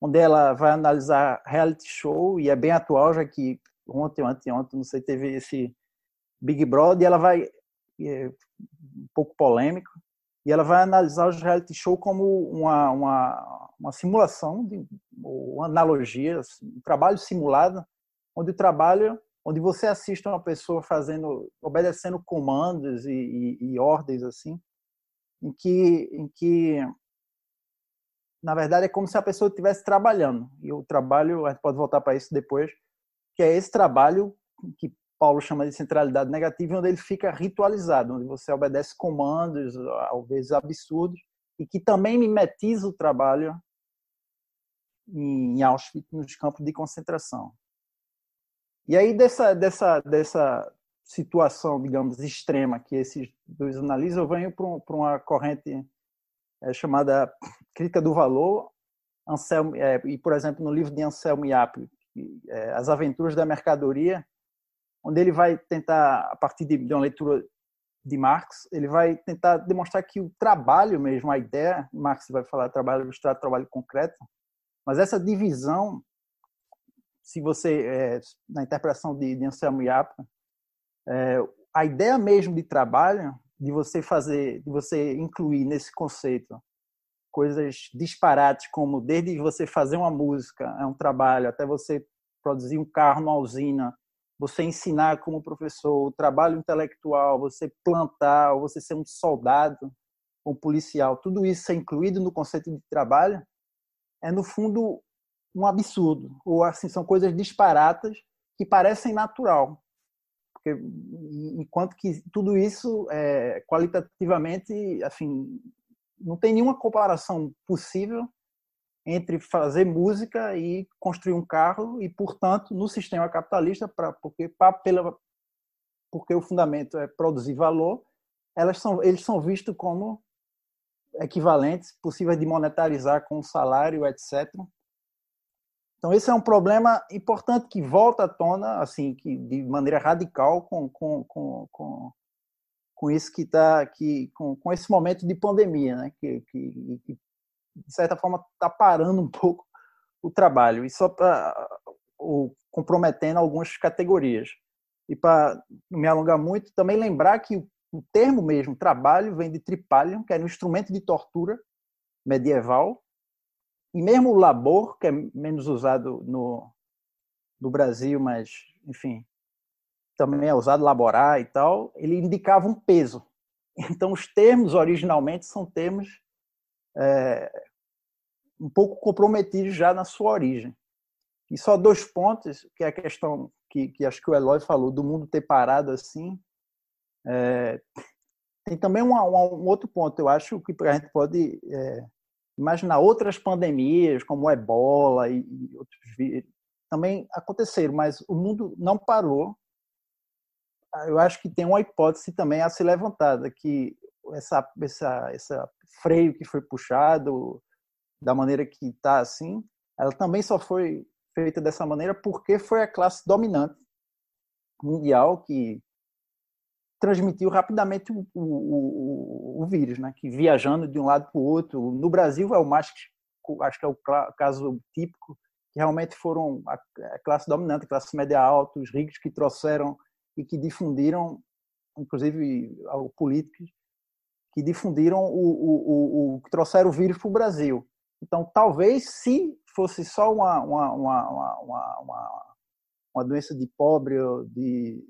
onde ela vai analisar reality show e é bem atual já que ontem, ontem, ontem, não sei, teve esse Big Brother e ela vai é, um pouco polêmico, e ela vai analisar os reality show como uma, uma, uma simulação, de, uma analogia, um trabalho simulado, onde o trabalho, onde você assiste uma pessoa fazendo, obedecendo comandos e, e, e ordens assim, em que, em que na verdade é como se a pessoa estivesse trabalhando e o trabalho a gente pode voltar para isso depois que é esse trabalho que Paulo chama de centralidade negativa, onde ele fica ritualizado, onde você obedece comandos, às vezes absurdos, e que também mimetiza o trabalho em Auschwitz, nos campos de concentração. E aí, dessa, dessa, dessa situação, digamos, extrema que esses dois analisam, eu venho para uma corrente é, chamada crítica do valor, Anselmo, é, e, por exemplo, no livro de Anselmo Iapio, é, As Aventuras da Mercadoria, onde ele vai tentar, a partir de, uma leitura de Marx, ele vai tentar demonstrar que o trabalho mesmo, a ideia, Marx vai falar trabalho ilustrado, trabalho concreto, mas essa divisão, se você, na interpretação de, de Anselmo Iapa, é, a ideia mesmo de trabalho, de você fazer, de você incluir nesse conceito coisas disparates, como desde você fazer uma música, é um trabalho, até você produzir um carro numa usina, você ensinar como professor, o trabalho intelectual, você plantar, você ser um soldado, um policial, tudo isso é incluído no conceito de trabalho, é no fundo um absurdo, ou assim são coisas disparatas que parecem natural, porque enquanto que tudo isso é, qualitativamente, assim, não tem nenhuma comparação possível entre fazer música e construir um carro e, portanto, no sistema capitalista, pra, porque pra, pela, porque o fundamento é produzir valor, elas são, eles são vistos como equivalentes, possíveis de monetarizar com salário, etc. Então esse é um problema importante que volta à tona, assim, que de maneira radical com com, com, com, com isso que está que com, com esse momento de pandemia, né? Que, que, que de certa forma está parando um pouco o trabalho e só para comprometendo algumas categorias. E para não me alongar muito, também lembrar que o termo mesmo trabalho vem de tripalium, que era um instrumento de tortura medieval, mesmo o labor, que é menos usado no, no Brasil, mas, enfim, também é usado laborar e tal, ele indicava um peso. Então, os termos originalmente são termos é, um pouco comprometidos já na sua origem. E só dois pontos, que é a questão que, que acho que o Eloy falou, do mundo ter parado assim. É, tem também um, um, outro ponto, eu acho que a gente pode é, imaginar outras pandemias, como ebola e, e outros vírus, também aconteceram, mas o mundo não parou. Eu acho que tem uma hipótese também a ser levantada, que essa, essa, essa freio que foi puxado da maneira que está assim, ela também só foi feita dessa maneira porque foi a classe dominante mundial que transmitiu rapidamente o, o, o, vírus, né? que viajando de um lado para o outro. No Brasil é o mais, acho que é o caso típico, que realmente foram a classe dominante, a classe média alta, os ricos que trouxeram e que difundiram, inclusive políticos, que difundiram o, o que trouxeram o vírus para o Brasil. Então, talvez se fosse só uma, uma, uma, uma, uma doença de pobre, de,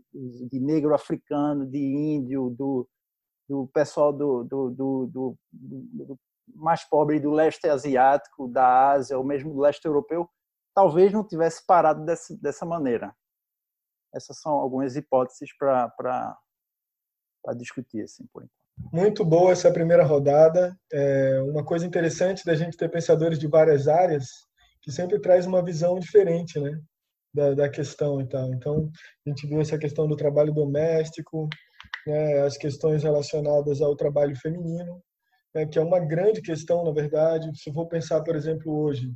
de negro africano, de índio, do, do pessoal do, do, do, do, mais pobre do leste asiático, da Ásia, ou mesmo do leste europeu, talvez não tivesse parado dessa, dessa maneira essas são algumas hipóteses para discutir, assim, por enquanto. Muito boa essa primeira rodada. É uma coisa interessante da gente ter pensadores de várias áreas que sempre traz uma visão diferente, né, da, da questão e tal. Então, a gente viu essa questão do trabalho doméstico, né, as questões relacionadas ao trabalho feminino, né, que é uma grande questão, na verdade. Se eu for pensar, por exemplo, hoje,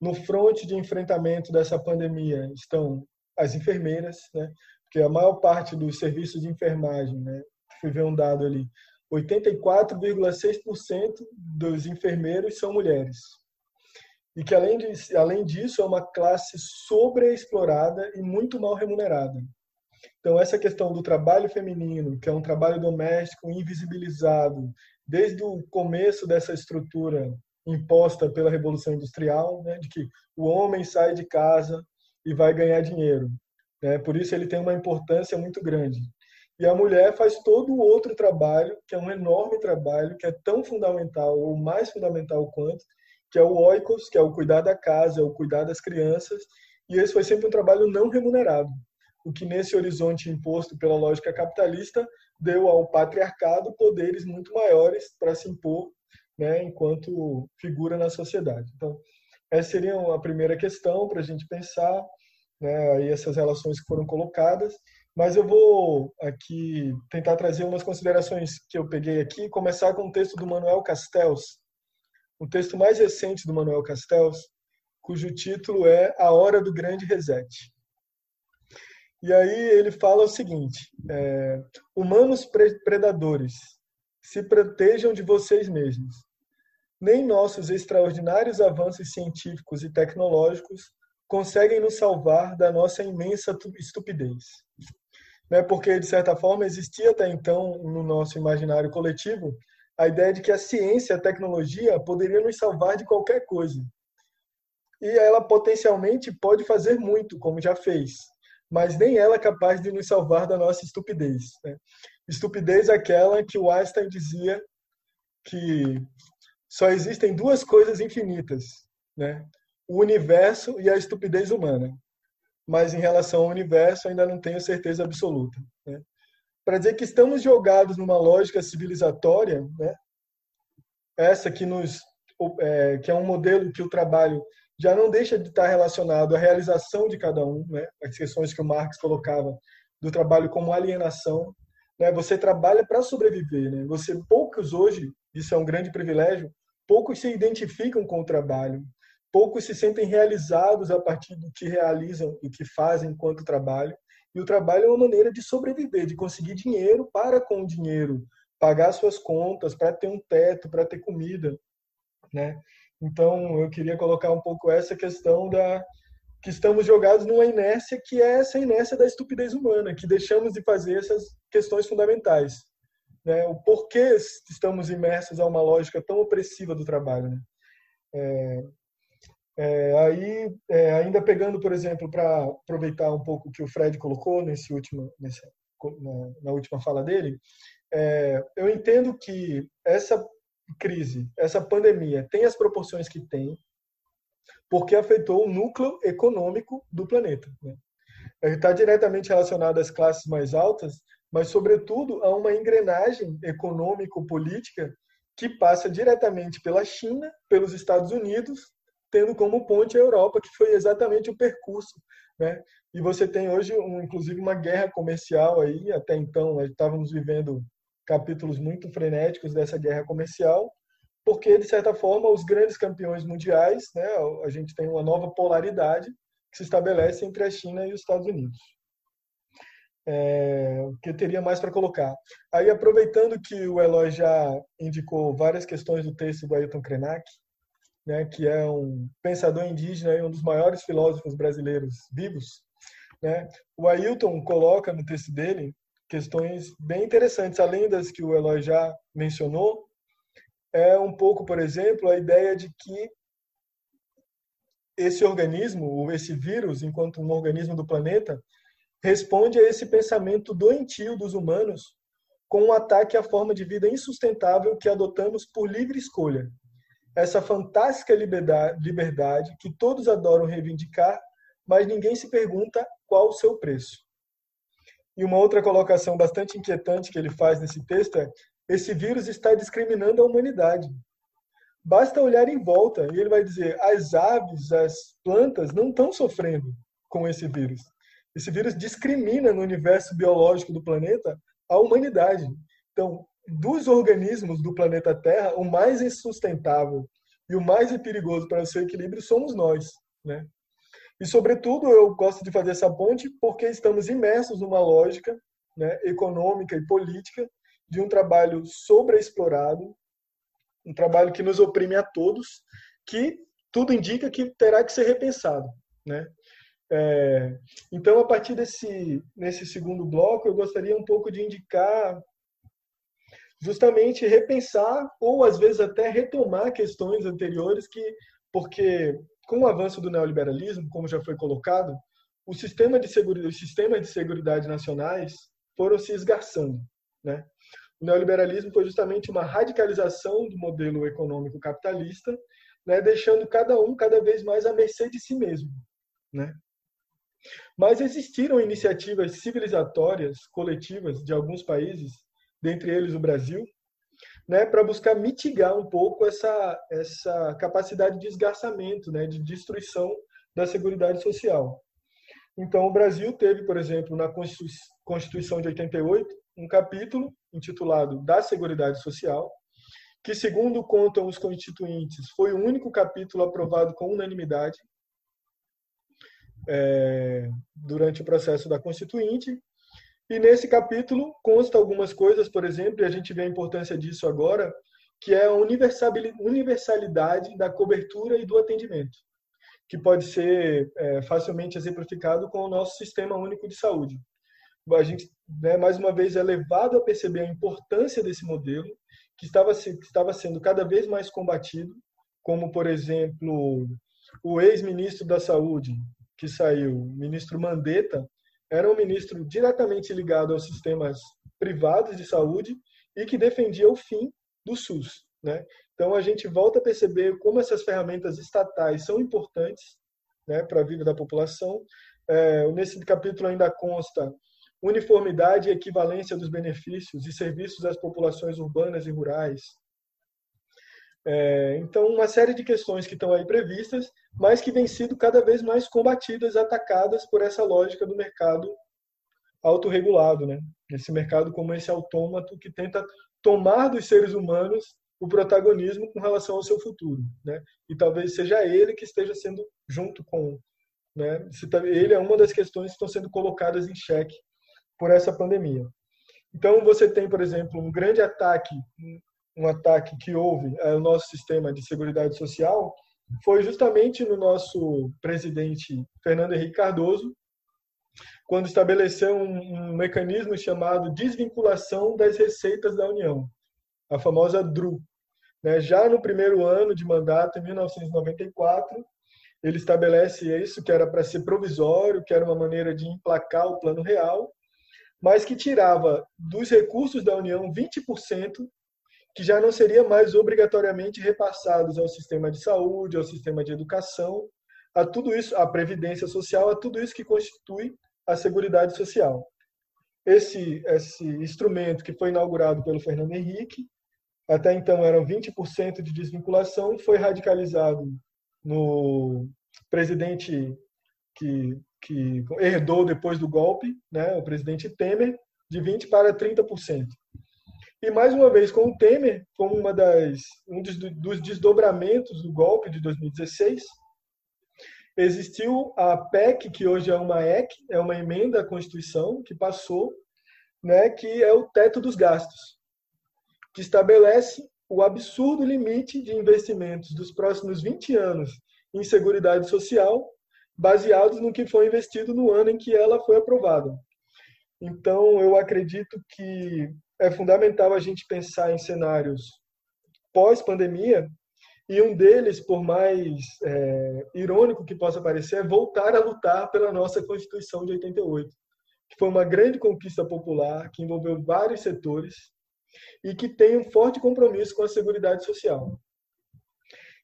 no fronte de enfrentamento dessa pandemia estão as enfermeiras, né? Porque a maior parte dos serviços de enfermagem, né? Fui ver um dado ali, 84,6% dos enfermeiros são mulheres. E que além, de, além disso é uma classe sobreexplorada e muito mal remunerada. Então essa questão do trabalho feminino, que é um trabalho doméstico invisibilizado desde o começo dessa estrutura imposta pela revolução industrial, né, de que o homem sai de casa e vai ganhar dinheiro. Né? Por isso ele tem uma importância muito grande. E a mulher faz todo o outro trabalho, que é um enorme trabalho, que é tão fundamental, ou mais fundamental quanto, que é o oikos, que é o cuidar da casa, é o cuidar das crianças, e esse foi sempre um trabalho não remunerado, o que nesse horizonte imposto pela lógica capitalista deu ao patriarcado poderes muito maiores para se impor, né, enquanto figura na sociedade. Então, essa seria a primeira questão para a gente pensar né, aí essas relações que foram colocadas, mas eu vou aqui tentar trazer umas considerações que eu peguei aqui, começar com o texto do Manuel Castells, o texto mais recente do Manuel Castells, cujo título é A Hora do Grande Reset. E aí ele fala o seguinte: é, humanos predadores, se protejam de vocês mesmos. Nem nossos extraordinários avanços científicos e tecnológicos conseguem nos salvar da nossa imensa estupidez. né? porque, de certa forma, existia até então no nosso imaginário coletivo a ideia de que a ciência, a tecnologia poderia nos salvar de qualquer coisa. E ela potencialmente pode fazer muito, como já fez, mas nem ela é capaz de nos salvar da nossa estupidez. Né? Estupidez é aquela que o Einstein dizia que só existem duas coisas infinitas, né? o universo e a estupidez humana. Mas em relação ao universo, ainda não tenho certeza absoluta. Para dizer que estamos jogados numa lógica civilizatória, né? essa que nos é, que é um modelo que o trabalho já não deixa de estar relacionado à realização de cada um, né? as questões que o Marx colocava do trabalho como alienação. Né? Você trabalha para sobreviver. Né? Você poucos hoje, isso é um grande privilégio, poucos se identificam com o trabalho, poucos se sentem realizados a partir do que realizam e que fazem enquanto trabalho. E o trabalho é uma maneira de sobreviver, de conseguir dinheiro para com o dinheiro, pagar suas contas, para ter um teto, para ter comida, né? Então, eu queria colocar um pouco essa questão da que estamos jogados numa inércia que é essa inércia da estupidez humana, que deixamos de fazer essas questões fundamentais. Né? O porquê estamos imersos a uma lógica tão opressiva do trabalho. Né? É, é, aí, é, ainda pegando, por exemplo, para aproveitar um pouco o que o Fred colocou nesse último, nesse, na, na, última fala dele, é, eu entendo que essa crise, essa pandemia, tem as proporções que tem, porque afetou o núcleo econômico do planeta. Né? Está diretamente relacionado às classes mais altas, mas, sobretudo, a uma engrenagem econômico-política que passa diretamente pela China, pelos Estados Unidos, tendo como ponte a Europa, que foi exatamente o percurso. Né? E você tem hoje, um, inclusive, uma guerra comercial aí, até então, estávamos vivendo capítulos muito frenéticos dessa guerra comercial, porque, de certa forma, os grandes campeões mundiais, né, a gente tem uma nova polaridade que se estabelece entre a China e os Estados Unidos. É, o que teria mais para colocar? Aí, aproveitando que o Eloy já indicou várias questões do texto do Ailton Krenak, né, que é um pensador indígena e um dos maiores filósofos brasileiros vivos, né, o Ailton coloca no texto dele questões bem interessantes, além das que o Eloy já mencionou, é um pouco, por exemplo, a ideia de que esse organismo, esse vírus, enquanto um organismo do planeta, responde a esse pensamento doentio dos humanos com um ataque à forma de vida insustentável que adotamos por livre escolha. Essa fantástica liberdade, que todos adoram reivindicar, mas ninguém se pergunta qual o seu preço. E uma outra colocação bastante inquietante que ele faz nesse texto é: esse vírus está discriminando a humanidade. Basta olhar em volta e ele vai dizer: as aves, as plantas não estão sofrendo com esse vírus. Esse vírus discrimina no universo biológico do planeta a humanidade. Então, dos organismos do planeta Terra, o mais insustentável e o mais perigoso para o seu equilíbrio somos nós, né? E, sobretudo, eu gosto de fazer essa ponte porque estamos imersos numa lógica né, econômica e política de um trabalho sobreexplorado, um trabalho que nos oprime a todos, que tudo indica que terá que ser repensado. Né? É, então, a partir desse nesse segundo bloco, eu gostaria um pouco de indicar justamente repensar ou às vezes até retomar questões anteriores que porque com o avanço do neoliberalismo, como já foi colocado, o sistema de seguridade, os sistemas de seguridade nacionais foram se esgarçando, né? O neoliberalismo foi justamente uma radicalização do modelo econômico capitalista, né, deixando cada um cada vez mais à mercê de si mesmo, né? Mas existiram iniciativas civilizatórias coletivas de alguns países, dentre eles o Brasil, né, para buscar mitigar um pouco essa, essa capacidade de esgarçamento, né, de destruição da Seguridade Social. Então, o Brasil teve, por exemplo, na Constituição de 88, um capítulo intitulado Da Seguridade Social, que, segundo contam os constituintes, foi o único capítulo aprovado com unanimidade é, durante o processo da Constituinte, e nesse capítulo consta algumas coisas, por exemplo, e a gente vê a importância disso agora, que é a universalidade da cobertura e do atendimento, que pode ser é, facilmente exemplificado com o nosso Sistema Único de Saúde. a gente, né, mais uma vez, é levado a perceber a importância desse modelo, que estava, que estava sendo cada vez mais combatido, como, por exemplo, o ex-ministro da Saúde, que saiu, o ministro Mandetta, era um ministro diretamente ligado aos sistemas privados de saúde e que defendia o fim do SUS. Né? Então, a gente volta a perceber como essas ferramentas estatais são importantes né, para a vida da população. É, nesse capítulo ainda consta uniformidade e equivalência dos benefícios e serviços às populações urbanas e rurais. É, então, uma série de questões que estão aí previstas, mas que vêm sido cada vez mais combatidas, atacadas por essa lógica do mercado autorregulado, né? Esse mercado como esse autômato que tenta tomar dos seres humanos o protagonismo com relação ao seu futuro, né? E talvez seja ele que esteja sendo junto com, né? Ele é uma das questões que estão sendo colocadas em xeque por essa pandemia. Então você tem, por exemplo, um grande ataque, um ataque que houve ao nosso sistema de seguridade social, foi justamente no nosso presidente Fernando Henrique Cardoso, quando estabeleceu um, um mecanismo chamado desvinculação das receitas da União, a famosa DRU. Né? Já no primeiro ano de mandato, em 1994, ele estabelece isso, que era para ser provisório, que era uma maneira de emplacar o plano real, mas que tirava dos recursos da União 20%, que já não seria mais obrigatoriamente repassados ao sistema de saúde, ao sistema de educação, a tudo isso, a previdência social, a tudo isso que constitui a Seguridade Social. Esse, esse instrumento que foi inaugurado pelo Fernando Henrique, até então eram 20% de desvinculação, foi radicalizado no presidente que, que herdou depois do golpe, né, o presidente Temer, de 20% para 30%. E mais uma vez, com o Temer, como uma das, um dos, dos desdobramentos do golpe de 2016, existiu a PEC, que hoje é uma EC, é uma emenda à Constituição, que passou, né, que é o teto dos gastos, que estabelece o absurdo limite de investimentos dos próximos 20 anos em Seguridade Social, baseados no que foi investido no ano em que ela foi aprovada. Então, eu acredito que é fundamental a gente pensar em cenários pós-pandemia e um deles, por mais é, irônico que possa parecer, é voltar a lutar pela nossa Constituição de 88, que foi uma grande conquista popular, que envolveu vários setores e que tem um forte compromisso com a Seguridade Social.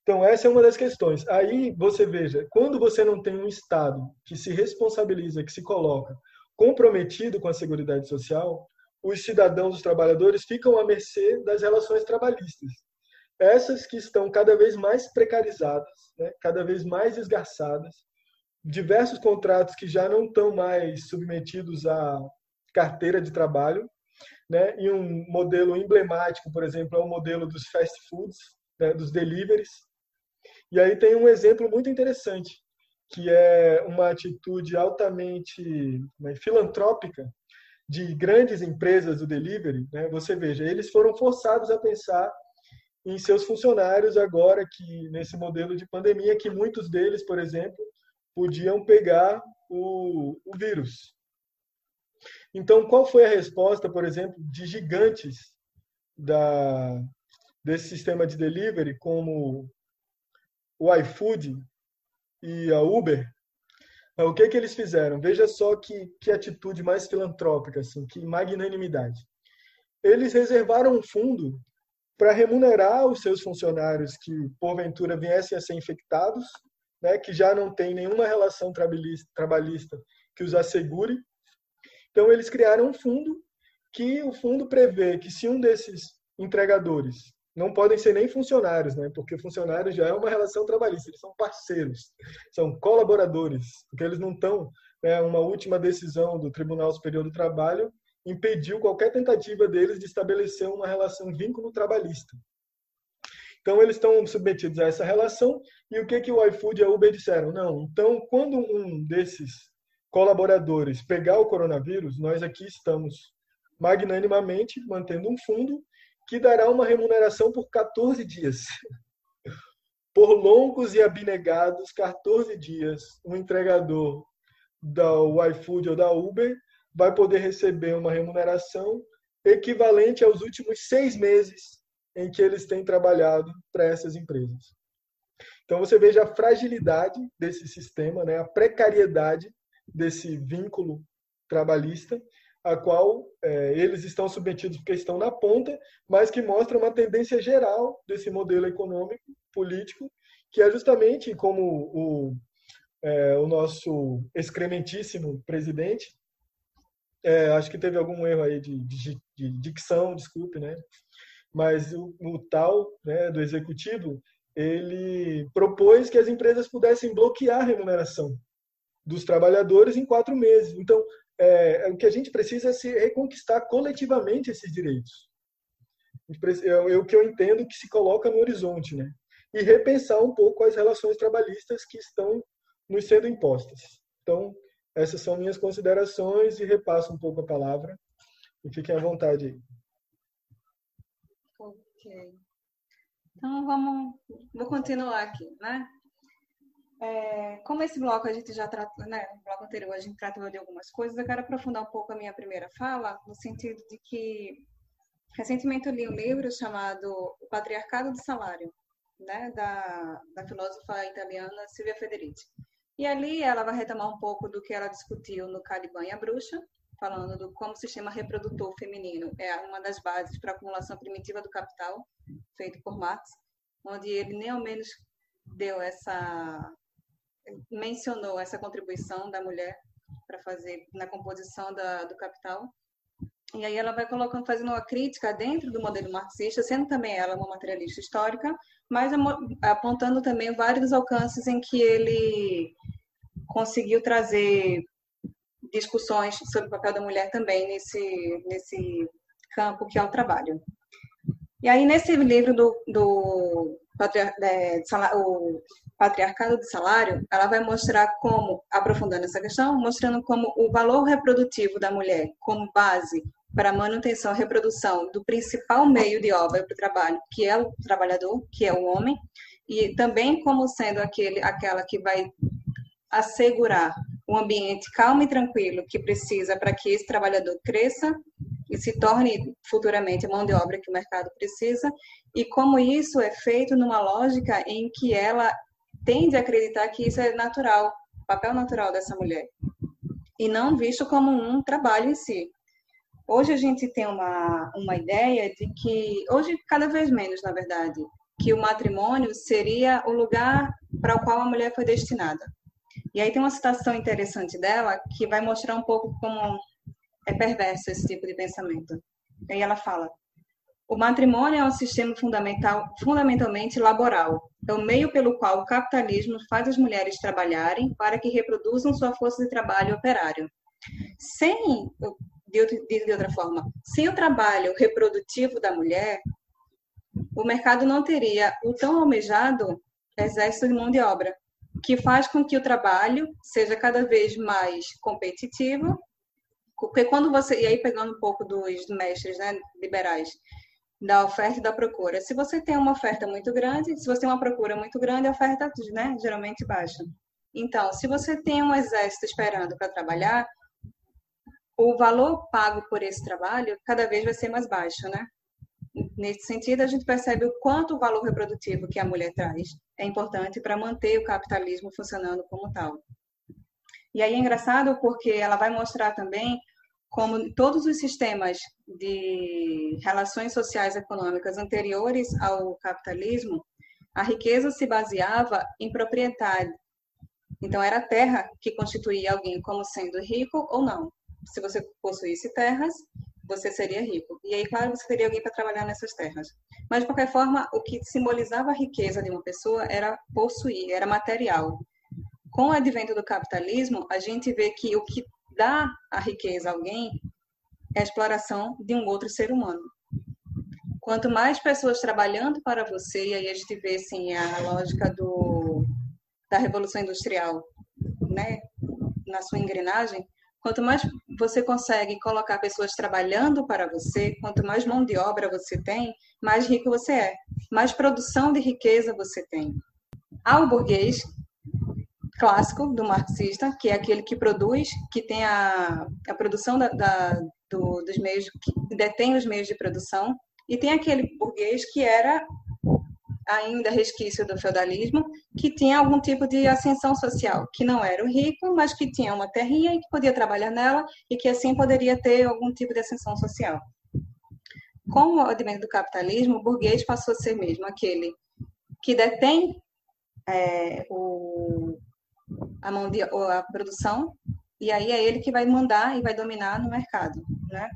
Então, essa é uma das questões. Aí você veja, quando você não tem um Estado que se responsabiliza, que se coloca comprometido com a Seguridade Social, os cidadãos, os trabalhadores ficam à mercê das relações trabalhistas essas que estão cada vez mais precarizadas, né, cada vez mais esgarçadas, diversos contratos que já não estão mais submetidos à carteira de trabalho, né, e um modelo emblemático, por exemplo, é o modelo dos fast foods, né, dos deliveries. E aí tem um exemplo muito interessante, que é uma atitude altamente né, filantrópica de grandes empresas do delivery. Né? Você veja, eles foram forçados a pensar em seus funcionários agora que nesse modelo de pandemia que muitos deles, por exemplo, podiam pegar o, o vírus. Então, qual foi a resposta, por exemplo, de gigantes da, desse sistema de delivery, como o iFood e a Uber? O que, que eles fizeram? Veja só que, que atitude mais filantrópica, assim, que magnanimidade. Eles reservaram um fundo para remunerar os seus funcionários que porventura viessem a ser infectados, né, que já não tem nenhuma relação trabalhista que os assegure. Então eles criaram um fundo que o fundo prevê que se um desses entregadores não podem ser nem funcionários, né? Porque funcionários já é uma relação trabalhista, eles são parceiros, são colaboradores, porque eles não estão, né, uma última decisão do Tribunal Superior do Trabalho impediu qualquer tentativa deles de estabelecer uma relação vínculo trabalhista. Então eles estão submetidos a essa relação e o que que o iFood e a Uber disseram? Não, então quando um desses colaboradores pegar o coronavírus, nós aqui estamos magnanimamente mantendo um fundo que dará uma remuneração por 14 dias. Por longos e abnegados 14 dias, um entregador da iFood ou da Uber vai poder receber uma remuneração equivalente aos últimos seis meses em que eles têm trabalhado para essas empresas. Então você veja a fragilidade desse sistema, né, a precariedade desse vínculo trabalhista, a qual é, eles estão submetidos porque estão na ponta, mas que mostra uma tendência geral desse modelo econômico, político, que é justamente como o, é, o nosso excrementíssimo presidente, é, acho que teve algum erro aí de, de, de dicção, desculpe, né? Mas o, o tal né, do executivo, ele propôs que as empresas pudessem bloquear a remuneração dos trabalhadores em quatro meses. Então, é, o que a gente precisa é se reconquistar coletivamente esses direitos. É, é o que eu entendo que se coloca no horizonte, né? E repensar um pouco as relações trabalhistas que estão nos sendo impostas. Então, essas são minhas considerações e repasso um pouco a palavra. E fiquem à vontade aí. Ok. Então, vamos, vou continuar aqui, né? É, como esse bloco a gente já tratou, né, no bloco anterior a gente tratou de algumas coisas, eu quero aprofundar um pouco a minha primeira fala, no sentido de que recentemente eu li um livro chamado O Patriarcado do Salário, né, da, da filósofa italiana Silvia Federici. E ali ela vai retomar um pouco do que ela discutiu no Caliban e a Bruxa, falando do como o sistema reprodutor feminino é uma das bases para a acumulação primitiva do capital, feito por Marx, onde ele nem ao menos deu essa mencionou essa contribuição da mulher para fazer na composição da, do capital. E aí ela vai colocando, fazendo uma crítica dentro do modelo marxista, sendo também ela uma materialista histórica, mas apontando também vários alcances em que ele conseguiu trazer discussões sobre o papel da mulher também nesse, nesse campo que é o trabalho. E aí, nesse livro do, do é, o patriarcado do salário, ela vai mostrar como, aprofundando essa questão, mostrando como o valor reprodutivo da mulher como base para a manutenção e reprodução do principal meio de obra para o trabalho, que é o trabalhador, que é o homem, e também como sendo aquele, aquela que vai assegurar um ambiente calmo e tranquilo que precisa para que esse trabalhador cresça e se torne futuramente mão de obra que o mercado precisa, e como isso é feito numa lógica em que ela tende a acreditar que isso é natural, papel natural dessa mulher, e não visto como um trabalho em si. Hoje a gente tem uma, uma ideia de que, hoje cada vez menos, na verdade, que o matrimônio seria o lugar para o qual a mulher foi destinada. E aí tem uma citação interessante dela que vai mostrar um pouco como é perverso esse tipo de pensamento. E aí ela fala: o matrimônio é um sistema fundamental, fundamentalmente laboral. É o meio pelo qual o capitalismo faz as mulheres trabalharem para que reproduzam sua força de trabalho operário. Sem, de, outra forma, sem o trabalho reprodutivo da mulher, o mercado não teria o tão almejado exército de mão de obra, que faz com que o trabalho seja cada vez mais competitivo, porque quando você, e aí pegando um pouco dos mestres né, liberais, da oferta e da procura. Se você tem uma oferta muito grande, se você tem uma procura muito grande, a oferta né, geralmente baixa. Então, se você tem um exército esperando para trabalhar, o valor pago por esse trabalho cada vez vai ser mais baixo, né? Nesse sentido, a gente percebe o quanto o valor reprodutivo que a mulher traz é importante para manter o capitalismo funcionando como tal. E aí é engraçado porque ela vai mostrar também como todos os sistemas de relações sociais econômicas anteriores ao capitalismo, a riqueza se baseava em propriedade. Então, era a terra que constituía alguém como sendo rico ou não. Se você possuísse terras, você seria rico. E aí, claro, você teria alguém para trabalhar nessas terras. Mas, de qualquer forma, o que simbolizava a riqueza de uma pessoa era possuir, era material. Com o advento do capitalismo, a gente vê que o que dá a riqueza a alguém é a exploração de um outro ser humano. Quanto mais pessoas trabalhando para você, e aí a gente vê assim, a lógica do, da Revolução Industrial né, na sua engrenagem, quanto mais você consegue colocar pessoas trabalhando para você, quanto mais mão de obra você tem, mais rico você é, mais produção de riqueza você tem. Ao burguês, clássico do marxista, que é aquele que produz, que tem a, a produção da, da do, dos meios, que detém os meios de produção, e tem aquele burguês que era ainda resquício do feudalismo, que tinha algum tipo de ascensão social, que não era o rico, mas que tinha uma terrinha e que podia trabalhar nela e que assim poderia ter algum tipo de ascensão social. Com o advento do capitalismo, o burguês passou a ser mesmo aquele que detém é, o, a mão de a produção e aí é ele que vai mandar e vai dominar no mercado, né?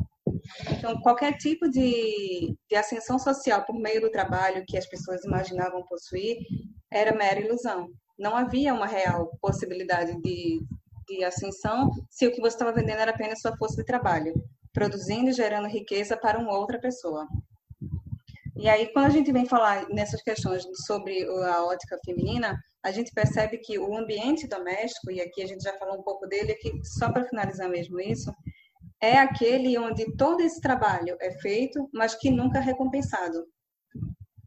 Então, qualquer tipo de, de ascensão social por meio do trabalho que as pessoas imaginavam possuir era mera ilusão. Não havia uma real possibilidade de, de ascensão se o que você estava vendendo era apenas sua força de trabalho, produzindo e gerando riqueza para uma outra pessoa. E aí, quando a gente vem falar nessas questões sobre a ótica feminina, a gente percebe que o ambiente doméstico, e aqui a gente já falou um pouco dele, aqui só para finalizar mesmo isso, é aquele onde todo esse trabalho é feito, mas que nunca é recompensado.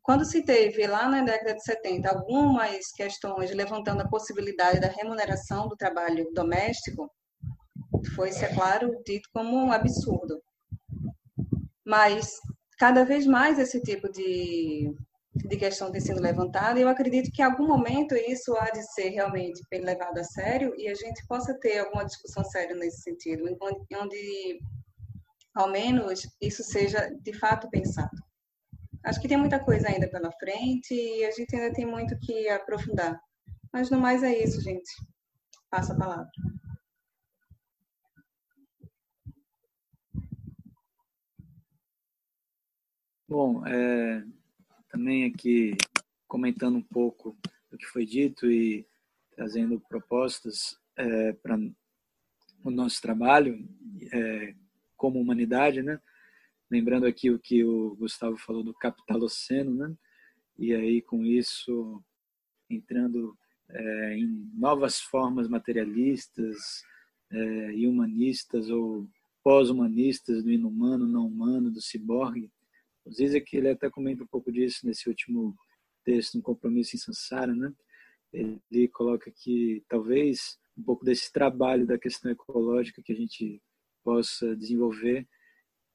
Quando se teve lá na década de 70 algumas questões levantando a possibilidade da remuneração do trabalho doméstico, foi-se, é claro, dito como um absurdo. Mas cada vez mais esse tipo de, de questão tem sido levantada e eu acredito que em algum momento isso há de ser realmente levado a sério e a gente possa ter alguma discussão séria nesse sentido, onde ao menos isso seja de fato pensado. Acho que tem muita coisa ainda pela frente e a gente ainda tem muito que aprofundar. Mas no mais é isso, gente. Passa a palavra. Bom, é, também aqui comentando um pouco do que foi dito e trazendo propostas é, para o nosso trabalho é, como humanidade, né? Lembrando aqui o que o Gustavo falou do capitaloceno, né? E aí com isso entrando é, em novas formas materialistas é, e humanistas ou pós-humanistas do inumano, não humano, do ciborgue, o Zizek ele até comenta um pouco disso nesse último texto, um compromisso em Sansara, né? Ele coloca que talvez um pouco desse trabalho da questão ecológica que a gente possa desenvolver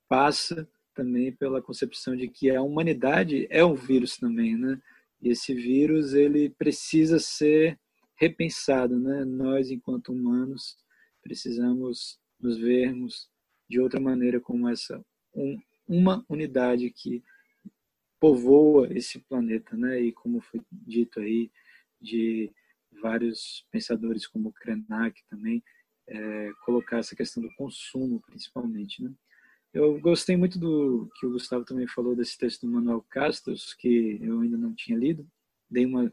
passa também pela concepção de que a humanidade é um vírus também, né? E esse vírus ele precisa ser repensado, né? Nós enquanto humanos precisamos nos vermos de outra maneira como essa um, uma unidade que povoa esse planeta, né? E como foi dito aí de vários pensadores como Krenak também é, colocar essa questão do consumo principalmente, né? Eu gostei muito do que o Gustavo também falou desse texto do Manuel Castros, que eu ainda não tinha lido. Dei uma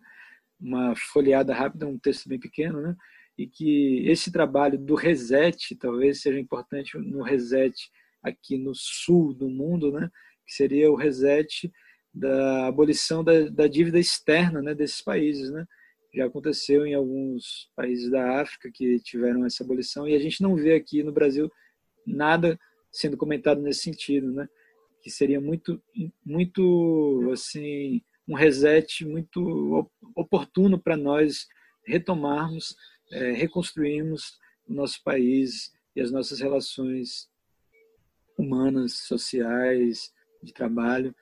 uma folheada rápida, um texto bem pequeno, né? E que esse trabalho do reset talvez seja importante no reset aqui no sul do mundo, né, que seria o reset da abolição da, da dívida externa né, desses países. Né? Já aconteceu em alguns países da África que tiveram essa abolição e a gente não vê aqui no Brasil nada sendo comentado nesse sentido, né? que seria muito, muito assim, um reset muito oportuno para nós retomarmos, é, reconstruirmos o nosso país e as nossas relações humanas, sociais, de trabalho.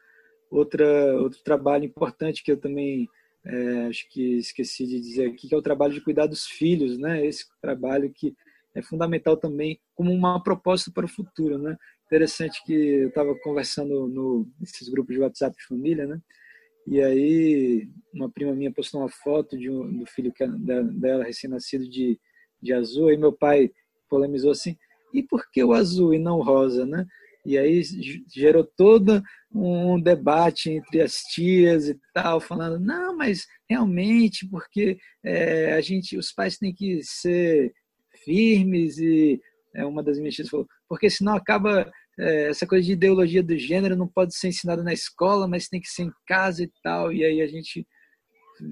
Outra, outro trabalho importante que eu também é, acho que esqueci de dizer aqui, que é o trabalho de cuidar dos filhos, né? Esse trabalho que é fundamental também como uma proposta para o futuro, né? Interessante que eu estava conversando no nesses grupos de WhatsApp de família, né? E aí uma prima minha postou uma foto de um, do filho é dela recém-nascido de, de azul, e meu pai polemizou assim: e por que o azul e não o rosa, né? E aí gerou todo um debate entre as tias e tal, falando, não, mas realmente, porque é, a gente, os pais têm que ser firmes e é, uma das minhas tias falou, porque senão acaba é, essa coisa de ideologia do gênero não pode ser ensinada na escola, mas tem que ser em casa e tal. E aí a gente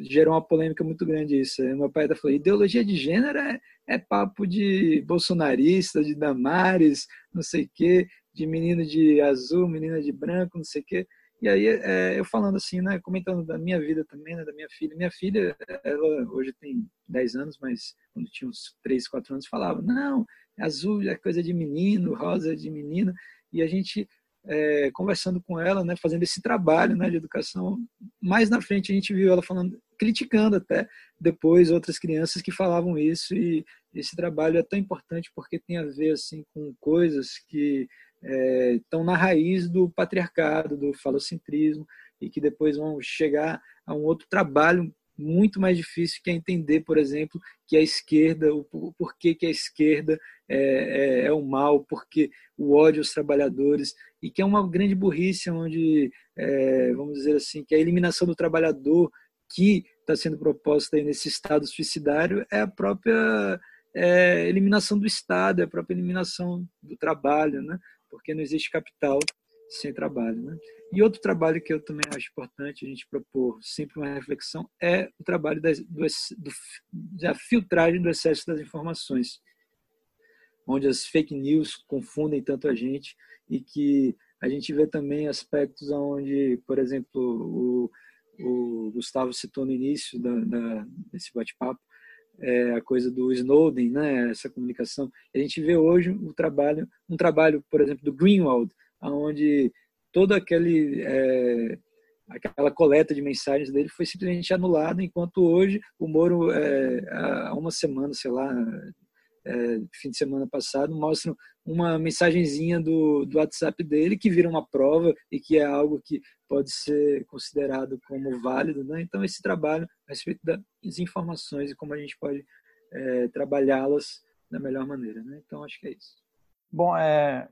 gerou uma polêmica muito grande isso. Meu pai até falou, ideologia de gênero é, é papo de bolsonarista, de Damares, não sei o quê, de menino de azul, menina de branco, não sei o quê. E aí, é, eu falando assim, né, comentando da minha vida também, né, da minha filha. Minha filha, ela hoje tem 10 anos, mas quando tinha uns 3, 4 anos, falava: não, azul é coisa de menino, rosa é de menina. E a gente, é, conversando com ela, né, fazendo esse trabalho né, de educação, mais na frente a gente viu ela falando, criticando até depois outras crianças que falavam isso. E esse trabalho é tão importante porque tem a ver assim com coisas que é, estão na raiz do patriarcado, do falocentrismo, e que depois vão chegar a um outro trabalho muito mais difícil que é entender, por exemplo, que a esquerda, o porquê que a esquerda é, é, é, o mal, porque o ódio aos trabalhadores, e que é uma grande burrice onde, é, vamos dizer assim, que a eliminação do trabalhador que está sendo proposta aí nesse estado suicidário é a própria é, eliminação do Estado, é a própria eliminação do trabalho, né? porque não existe capital sem trabalho. Né? E outro trabalho que eu também acho importante a gente propor sempre uma reflexão é o trabalho das, do, do, da filtragem do excesso das informações, onde as fake news confundem tanto a gente e que a gente vê também aspectos onde, por exemplo, o, o Gustavo citou no início da, da, desse bate-papo, é, a coisa do Snowden, né, essa comunicação. A gente vê hoje o trabalho, um trabalho, por exemplo, do Greenwald, onde toda aquele é, aquela coleta de mensagens dele foi simplesmente anulada, enquanto hoje o Moro, é, há uma semana, sei lá, é, fim de semana passado, mostram uma mensagenzinha do, do WhatsApp dele que vira uma prova e que é algo que pode ser considerado como válido. Né? Então, esse trabalho a respeito das informações e como a gente pode é, trabalhá-las da melhor maneira. Né? Então, acho que é isso. Bom, é,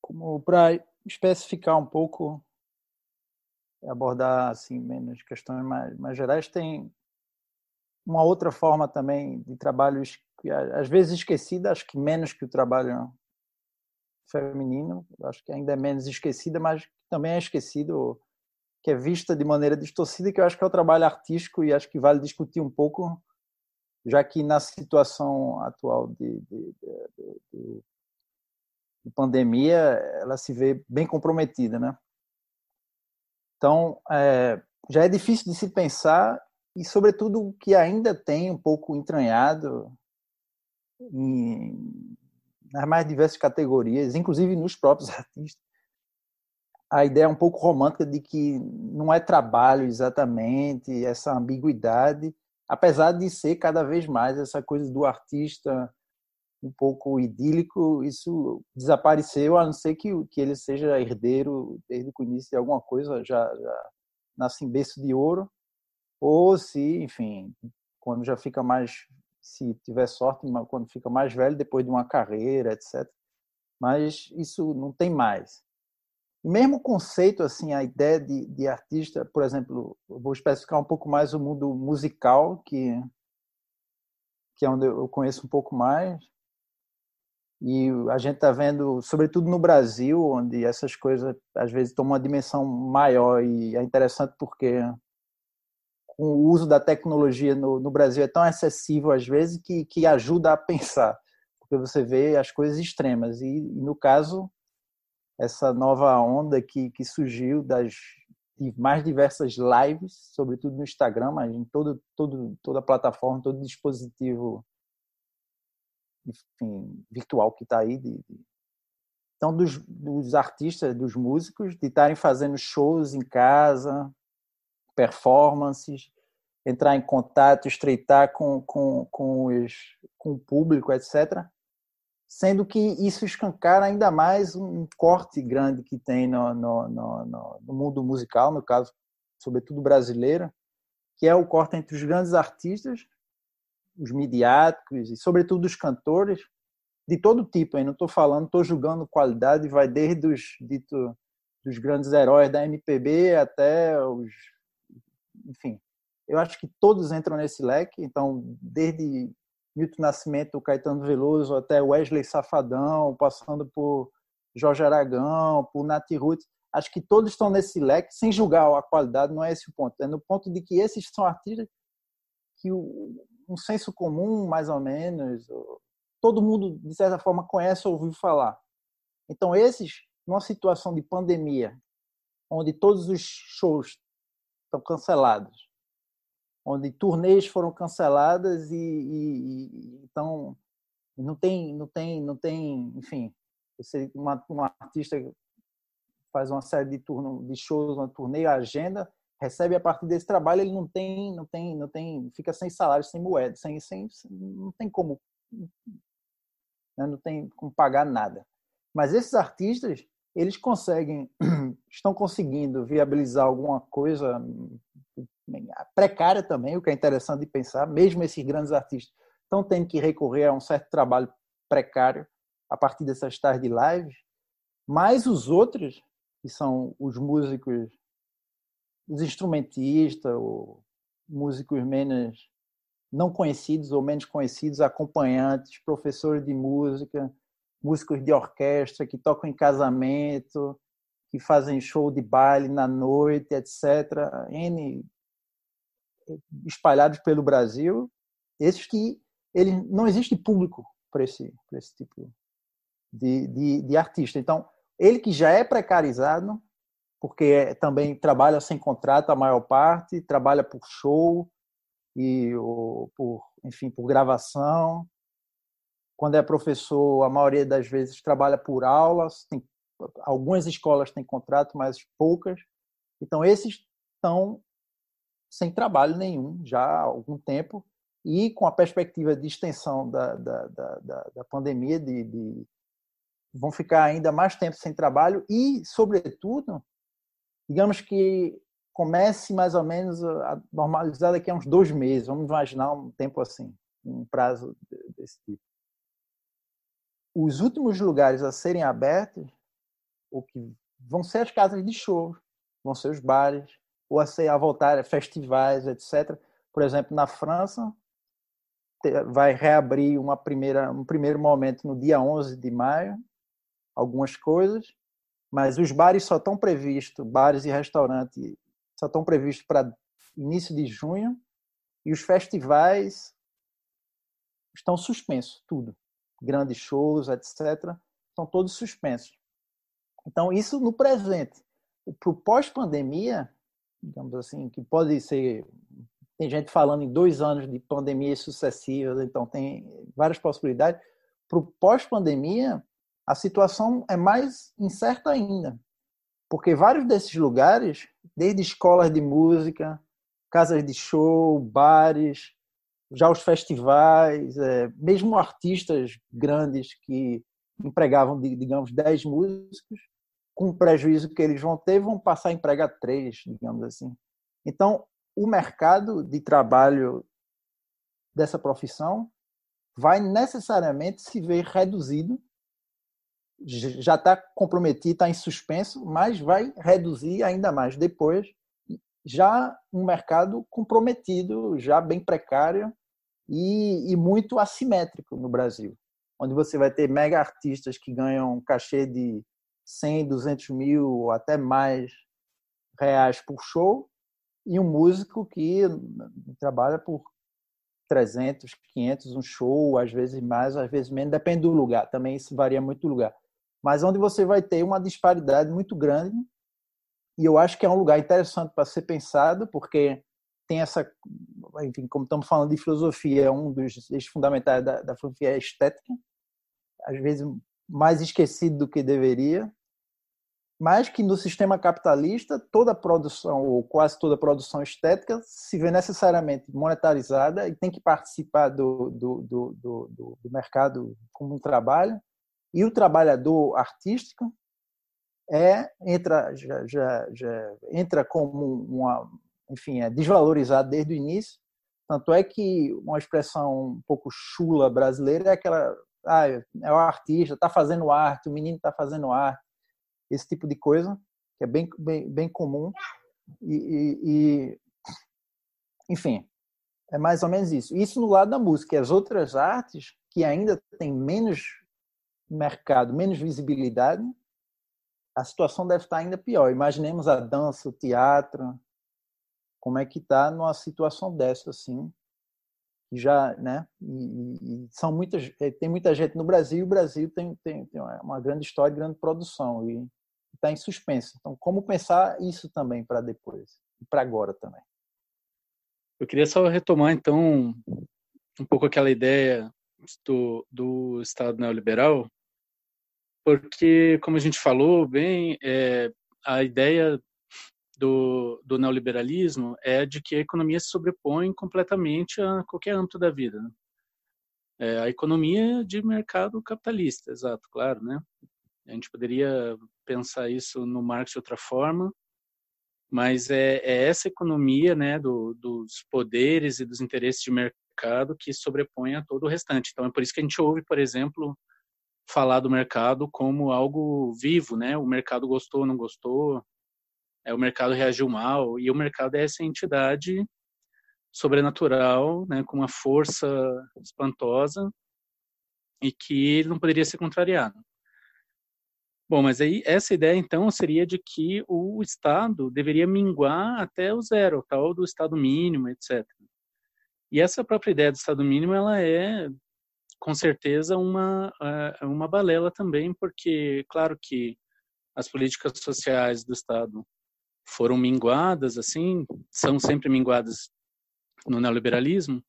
como para especificar um pouco, abordar assim menos questões mais, mais gerais, tem uma outra forma também de trabalho às vezes esquecida, acho que menos que o trabalho feminino, acho que ainda é menos esquecida, mas também é esquecido, que é vista de maneira distorcida, que eu acho que é o trabalho artístico e acho que vale discutir um pouco, já que na situação atual de, de, de, de pandemia, ela se vê bem comprometida, né? Então, é, já é difícil de se pensar e, sobretudo, o que ainda tem um pouco entranhado em, nas mais diversas categorias, inclusive nos próprios artistas, a ideia um pouco romântica de que não é trabalho exatamente, essa ambiguidade, apesar de ser cada vez mais essa coisa do artista um pouco idílico, isso desapareceu, a não ser que, que ele seja herdeiro desde o início de alguma coisa, já, já nasce em berço de ouro, ou se, enfim, quando já fica mais se tiver sorte, quando fica mais velho, depois de uma carreira, etc. Mas isso não tem mais. mesmo o conceito, assim, a ideia de, de artista, por exemplo, vou especificar um pouco mais o mundo musical, que, que é onde eu conheço um pouco mais. E a gente está vendo, sobretudo no Brasil, onde essas coisas às vezes tomam uma dimensão maior e é interessante porque o uso da tecnologia no, no Brasil é tão acessível às vezes que, que ajuda a pensar, porque você vê as coisas extremas. E, e no caso, essa nova onda que, que surgiu das mais diversas lives, sobretudo no Instagram, mas em todo, todo, toda plataforma, todo dispositivo enfim, virtual que está aí. De. Então, dos, dos artistas, dos músicos, de estarem fazendo shows em casa, performances, entrar em contato, estreitar com, com, com, os, com o público, etc. Sendo que isso escancara ainda mais um corte grande que tem no, no, no, no mundo musical, no caso, sobretudo brasileiro, que é o corte entre os grandes artistas, os midiáticos e, sobretudo, os cantores, de todo tipo. Eu não estou falando, estou julgando qualidade, vai desde os dito, dos grandes heróis da MPB até os enfim, eu acho que todos entram nesse leque. Então, desde Milton Nascimento, Caetano Veloso, até Wesley Safadão, passando por Jorge Aragão, por Nath Roots, acho que todos estão nesse leque, sem julgar a qualidade, não é esse o ponto. É no ponto de que esses são artistas que um senso comum, mais ou menos, todo mundo, de certa forma, conhece ou ouviu falar. Então, esses, numa situação de pandemia, onde todos os shows estão cancelados, onde turnês foram canceladas e, e, e então não tem, não tem, não tem, enfim, você uma, uma artista faz uma série de turno, de shows, uma turnê, a agenda, recebe a partir desse trabalho, ele não tem, não tem, não tem, fica sem salário, sem moeda, sem, sem não tem como, né, não tem como pagar nada. Mas esses artistas, eles conseguem, estão conseguindo viabilizar alguma coisa precária também, o que é interessante de pensar, mesmo esses grandes artistas estão tendo que recorrer a um certo trabalho precário a partir dessas tais de live, mas os outros, que são os músicos, os instrumentistas, ou músicos menos não conhecidos ou menos conhecidos, acompanhantes, professores de música, músicos de orquestra que tocam em casamento, que fazem show de baile na noite, etc. N espalhados pelo Brasil, esses que ele não existe público para esse, esse tipo de, de, de, artista. Então, ele que já é precarizado, porque é, também trabalha sem contrato a maior parte, trabalha por show e ou, por, enfim, por gravação. Quando é professor, a maioria das vezes trabalha por aulas. Tem, algumas escolas têm contrato, mas poucas. Então, esses estão sem trabalho nenhum já há algum tempo e com a perspectiva de extensão da, da, da, da pandemia, de, de, vão ficar ainda mais tempo sem trabalho e, sobretudo, digamos que comece mais ou menos a normalizar daqui a uns dois meses, vamos imaginar um tempo assim, um prazo desse tipo. Os últimos lugares a serem abertos, o que vão ser as casas de show, vão ser os bares, ou a, ser, a voltar a festivais, etc. Por exemplo, na França, vai reabrir uma primeira, um primeiro momento no dia 11 de maio, algumas coisas, mas os bares só estão previstos, bares e restaurantes só estão previstos para início de junho e os festivais estão suspensos, tudo. Grandes shows, etc., estão todos suspensos. Então, isso no presente. Para o pós-pandemia, digamos assim, que pode ser tem gente falando em dois anos de pandemias sucessivas, então tem várias possibilidades. Para o pós-pandemia, a situação é mais incerta ainda, porque vários desses lugares, desde escolas de música, casas de show, bares, já os festivais, é, mesmo artistas grandes que empregavam, digamos, 10 músicos, com o prejuízo que eles vão ter, vão passar a empregar três, digamos assim. Então, o mercado de trabalho dessa profissão vai necessariamente se ver reduzido. Já está comprometido, está em suspenso, mas vai reduzir ainda mais depois. Já um mercado comprometido, já bem precário e, e muito assimétrico no Brasil, onde você vai ter mega artistas que ganham um cachê de 100, 200 mil ou até mais reais por show, e um músico que trabalha por 300, 500, um show, às vezes mais, às vezes menos, depende do lugar, também isso varia muito do lugar. Mas onde você vai ter uma disparidade muito grande, e eu acho que é um lugar interessante para ser pensado, porque tem essa, enfim, como estamos falando de filosofia, um dos eixos fundamentais da, da filosofia é a estética, às vezes mais esquecido do que deveria, mas que no sistema capitalista toda produção ou quase toda produção estética se vê necessariamente monetarizada e tem que participar do, do, do, do mercado como um trabalho e o trabalhador artístico é entra já, já, já entra como uma enfim é desvalorizado desde o início tanto é que uma expressão um pouco chula brasileira é aquela ah, é o artista está fazendo arte o menino está fazendo arte esse tipo de coisa, que é bem, bem, bem comum. E, e, e, enfim, é mais ou menos isso. Isso no lado da música. As outras artes, que ainda têm menos mercado, menos visibilidade, a situação deve estar ainda pior. Imaginemos a dança, o teatro, como é que está numa situação dessa, assim, já, né? E, e, são muitas, eh, tem muita gente no Brasil. E o Brasil tem, tem, tem uma grande história, grande produção e está em suspenso. Então, como pensar isso também para depois e para agora também? Eu queria só retomar então um pouco aquela ideia do, do Estado neoliberal, porque, como a gente falou bem, é, a ideia do, do, neoliberalismo é de que a economia se sobrepõe completamente a qualquer âmbito da vida. Né? É, a economia de mercado capitalista, exato, claro, né? A gente poderia pensar isso no Marx de outra forma, mas é, é essa economia, né, do, dos poderes e dos interesses de mercado que sobrepõe a todo o restante. Então é por isso que a gente ouve, por exemplo, falar do mercado como algo vivo, né? O mercado gostou, não gostou, é o mercado reagiu mal e o mercado é essa entidade sobrenatural, né, com uma força espantosa e que ele não poderia ser contrariado. Bom, mas aí essa ideia então seria de que o Estado deveria minguar até o zero, tal do Estado mínimo, etc. E essa própria ideia do Estado mínimo, ela é com certeza uma é, uma balela também, porque claro que as políticas sociais do Estado foram minguadas, assim, são sempre minguadas no neoliberalismo,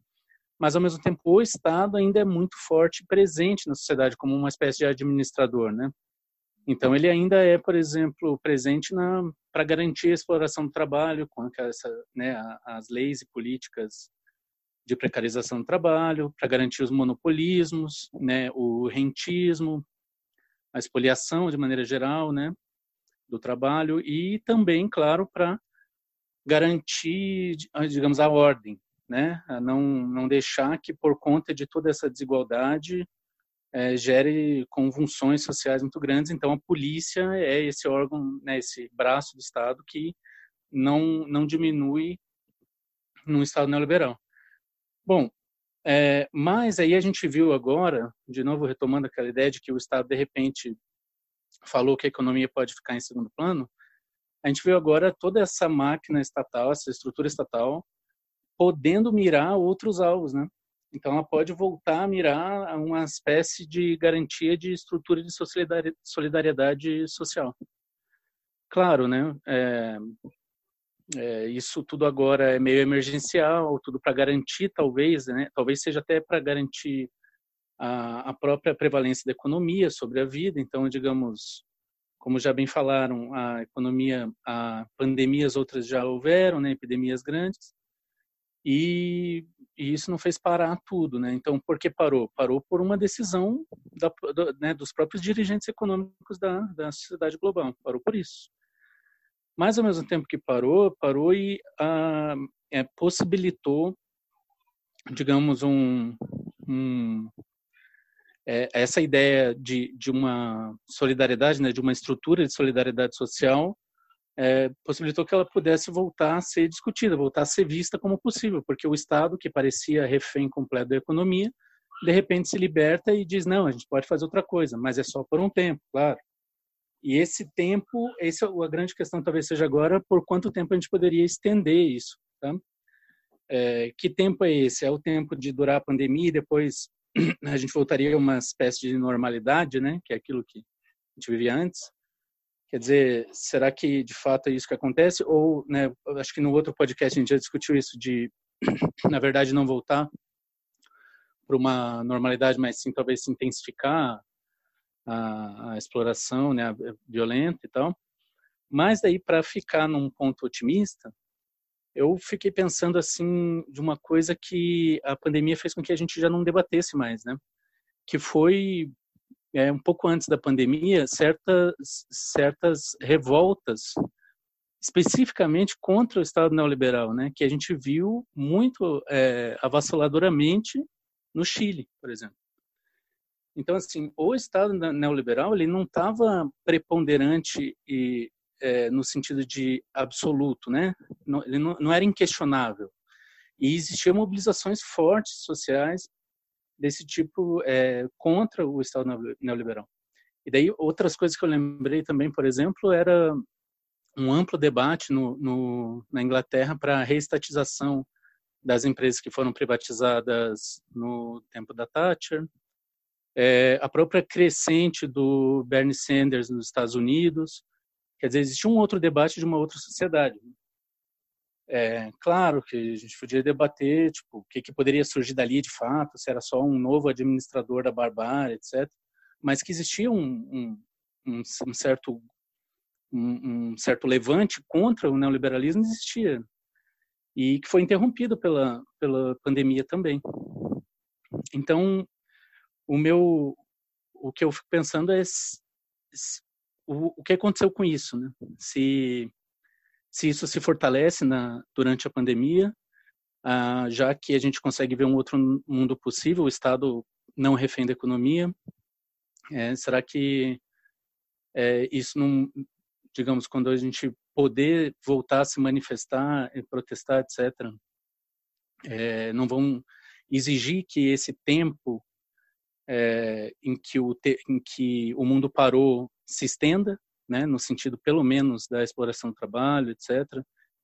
mas ao mesmo tempo o Estado ainda é muito forte, presente na sociedade como uma espécie de administrador, né? Então ele ainda é, por exemplo, presente para garantir a exploração do trabalho, com essa, né, as leis e políticas de precarização do trabalho, para garantir os monopolismos, né, o rentismo, a expoliação de maneira geral, né, do trabalho e também, claro, para garantir, digamos, a ordem, né? A não não deixar que por conta de toda essa desigualdade é, gere convulsões sociais muito grandes. Então, a polícia é esse órgão, né, esse braço do Estado que não não diminui no Estado neoliberal. Bom, é, mas aí a gente viu agora, de novo retomando aquela ideia de que o Estado de repente falou que a economia pode ficar em segundo plano, a gente viu agora toda essa máquina estatal, essa estrutura estatal, podendo mirar outros alvos, né? Então, ela pode voltar a mirar uma espécie de garantia de estrutura de solidariedade social. Claro, né? É, é, isso tudo agora é meio emergencial, tudo para garantir, talvez, né? Talvez seja até para garantir a, a própria prevalência da economia sobre a vida. Então, digamos, como já bem falaram, a economia, a pandemias outras já houveram, né, epidemias grandes, e, e, isso não fez parar tudo, né? Então, por que parou? Parou por uma decisão da, do, né, dos próprios dirigentes econômicos da, da sociedade global, parou por isso. Mas, ao mesmo tempo que parou, parou e ah, é, possibilitou, digamos, um, um é, essa ideia de, de uma solidariedade, né, de uma estrutura de solidariedade social, é, possibilitou que ela pudesse voltar a ser discutida, voltar a ser vista como possível, porque o Estado, que parecia refém completo da economia, de repente se liberta e diz: não, a gente pode fazer outra coisa, mas é só por um tempo, claro. E esse tempo, essa é a grande questão talvez seja agora, por quanto tempo a gente poderia estender isso, tá? É, que tempo é esse? É o tempo de durar a pandemia e depois a gente voltaria a uma espécie de normalidade, né? Que é aquilo que a gente vivia antes. Quer dizer, será que de fato é isso que acontece? Ou, né? Acho que no outro podcast a gente já discutiu isso de, na verdade, não voltar para uma normalidade, mas sim talvez se intensificar a, a exploração, né? A violenta e tal. Mas daí para ficar num ponto otimista, eu fiquei pensando assim de uma coisa que a pandemia fez com que a gente já não debatesse mais, né? Que foi é, um pouco antes da pandemia certas certas revoltas especificamente contra o Estado neoliberal, né? Que a gente viu muito é, avassaladoramente no Chile, por exemplo. Então, assim, o Estado neoliberal ele não estava preponderante e é, no sentido de absoluto, né? Não, ele não, não, era inquestionável. E existiam mobilizações fortes sociais desse tipo é, contra o Estado neoliberal. E daí outras coisas que eu lembrei também, por exemplo, era um amplo debate no, no, na Inglaterra para a reestatização das empresas que foram privatizadas no tempo da Thatcher, é, a própria crescente do Bernie Sanders nos Estados Unidos, Quer dizer, existia um outro debate de uma outra sociedade. É, claro que a gente podia debater tipo, o que, que poderia surgir dali de fato, se era só um novo administrador da barbárie, etc. Mas que existia um, um, um, um certo um, um, certo levante contra o neoliberalismo existia e que foi interrompido pela pela pandemia também. Então, o meu o que eu fico pensando é se, se, o, o que aconteceu com isso, né? Se se isso se fortalece na, durante a pandemia, ah, já que a gente consegue ver um outro mundo possível, o Estado não refém da economia, é, será que é, isso não, digamos, quando a gente poder voltar a se manifestar, protestar, etc., é, não vão exigir que esse tempo é, em, que o te, em que o mundo parou se estenda, né, no sentido pelo menos da exploração do trabalho, etc.,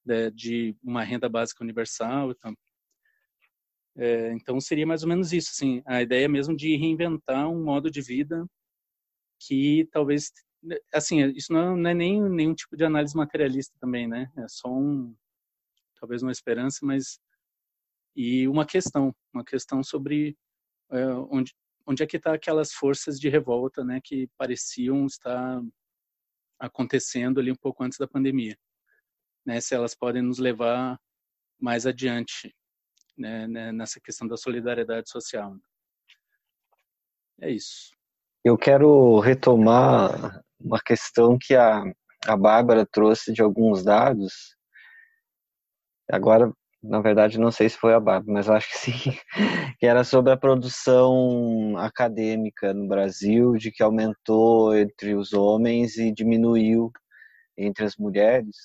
de, de uma renda básica universal. Então, é, então seria mais ou menos isso, assim, a ideia mesmo de reinventar um modo de vida que talvez, assim, isso não, não é nem nenhum tipo de análise materialista também, né? É só um, talvez uma esperança, mas e uma questão, uma questão sobre é, onde onde é que está aquelas forças de revolta, né, que pareciam estar acontecendo ali um pouco antes da pandemia, né, se elas podem nos levar mais adiante, né, né nessa questão da solidariedade social. É isso. Eu quero retomar uma questão que a, a Bárbara trouxe de alguns dados. Agora, na verdade, não sei se foi a Bárbara, mas acho que sim, que era sobre a produção acadêmica no Brasil, de que aumentou entre os homens e diminuiu entre as mulheres.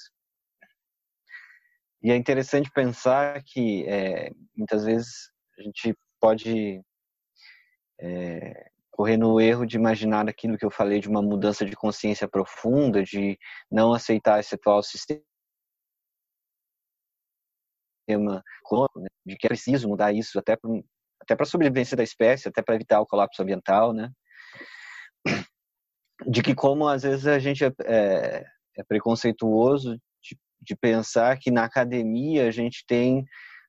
E é interessante pensar que é, muitas vezes a gente pode é, correr no erro de imaginar aquilo que eu falei de uma mudança de consciência profunda, de não aceitar esse atual sistema sistema né, de que é preciso mudar isso até para até para a sobrevivência da espécie, até para evitar o colapso ambiental, né? De que como às vezes a gente é, é, é preconceituoso de, de, pensar que na academia a gente tem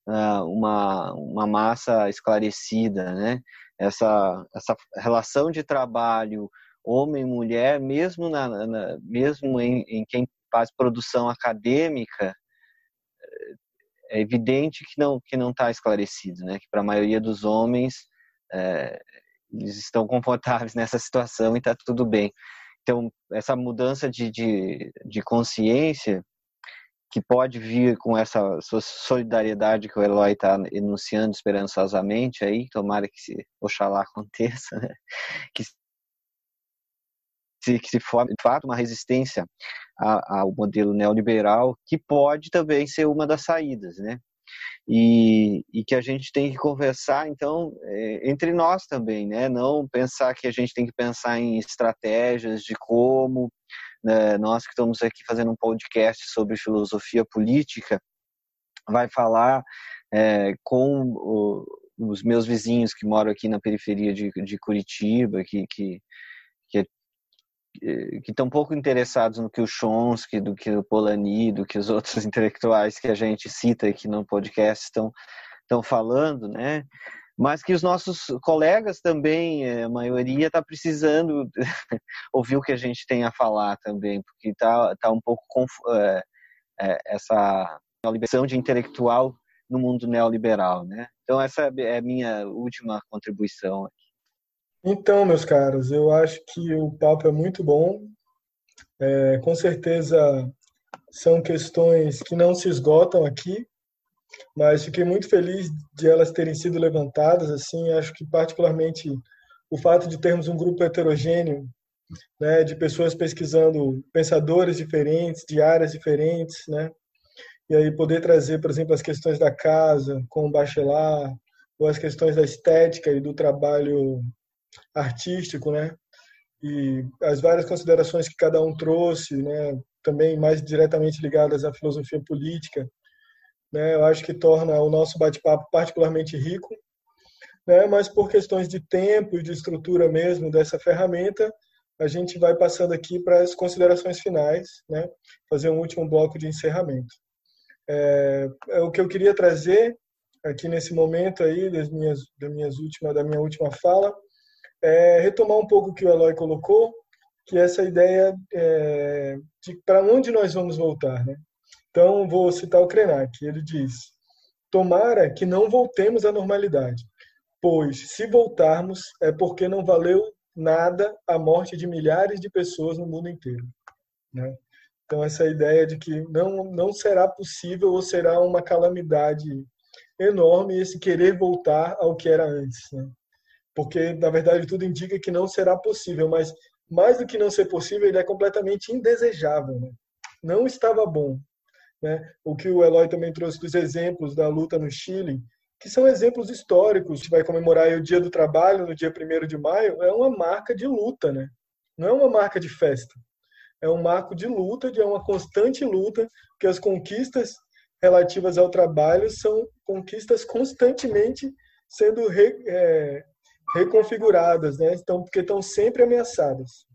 uh, uma, uma massa esclarecida, né? Essa, essa relação de trabalho homem mulher, mesmo na, na mesmo em, em quem faz produção acadêmica, é evidente que não que não está esclarecido, né? Que para a maioria dos homens é, eles estão confortáveis nessa situação e está tudo bem. Então essa mudança de, de, de consciência que pode vir com essa solidariedade que o Eloy está enunciando esperançosamente aí, tomara que se, oxalá aconteça, né? que se, que se forme de fato uma resistência ao modelo neoliberal, que pode também ser uma das saídas, né? E, e, que a gente tem que conversar, então, é, entre nós também, né? Não pensar que a gente tem que pensar em estratégias de como né? nós que estamos aqui fazendo um podcast sobre filosofia política vai falar é, com o, os meus vizinhos que moram aqui na periferia de, de Curitiba, que, que que estão pouco interessados no que o Chomsky, do que o Polanyi, do que os outros intelectuais que a gente cita aqui no podcast estão, estão falando, né? Mas que os nossos colegas também, eh, a maioria está precisando ouvir o que a gente tem a falar também, porque está tá um pouco é, é, essa liberação de intelectual no mundo neoliberal, né? Então essa é a minha última contribuição aqui. Então, meus caros, eu acho que o papo é muito bom. É, com certeza são questões que não se esgotam aqui, mas fiquei muito feliz de elas terem sido levantadas. Assim, acho que particularmente o fato de termos um grupo heterogêneo, né, de pessoas pesquisando pensadores diferentes, de áreas diferentes, né, e aí poder trazer, por exemplo, as questões da casa com o Bachelard, ou as questões da estética e do trabalho artístico, né? E as várias considerações que cada um trouxe, né? Também mais diretamente ligadas à filosofia política, né? Eu acho que torna o nosso bate-papo particularmente rico, né? Mas por questões de tempo e de estrutura mesmo dessa ferramenta, a gente vai passando aqui para as considerações finais, né? fazer um último bloco de encerramento. É, é, o que eu queria trazer aqui nesse momento aí das minhas, das minhas últimas, da minha última fala é retomar um pouco o que o Eloy colocou, que é essa ideia é, de para onde nós vamos voltar. Né? Então, vou citar o Krenak, ele diz, tomara que não voltemos à normalidade, pois se voltarmos é porque não valeu nada a morte de milhares de pessoas no mundo inteiro. Né? Então, essa ideia de que não, não será possível ou será uma calamidade enorme esse querer voltar ao que era antes. Né? Porque, na verdade, tudo indica que não será possível, mas mais do que não ser possível, ele é completamente indesejável. Né? Não estava bom. Né? O que o Eloy também trouxe dos exemplos da luta no Chile, que são exemplos históricos. A gente vai comemorar o Dia do Trabalho no dia 1 de maio, é uma marca de luta, né? não é uma marca de festa. É um marco de luta, de uma constante luta, que as conquistas relativas ao trabalho são conquistas constantemente sendo re, é, reconfiguradas, né? Então, porque estão sempre ameaçadas.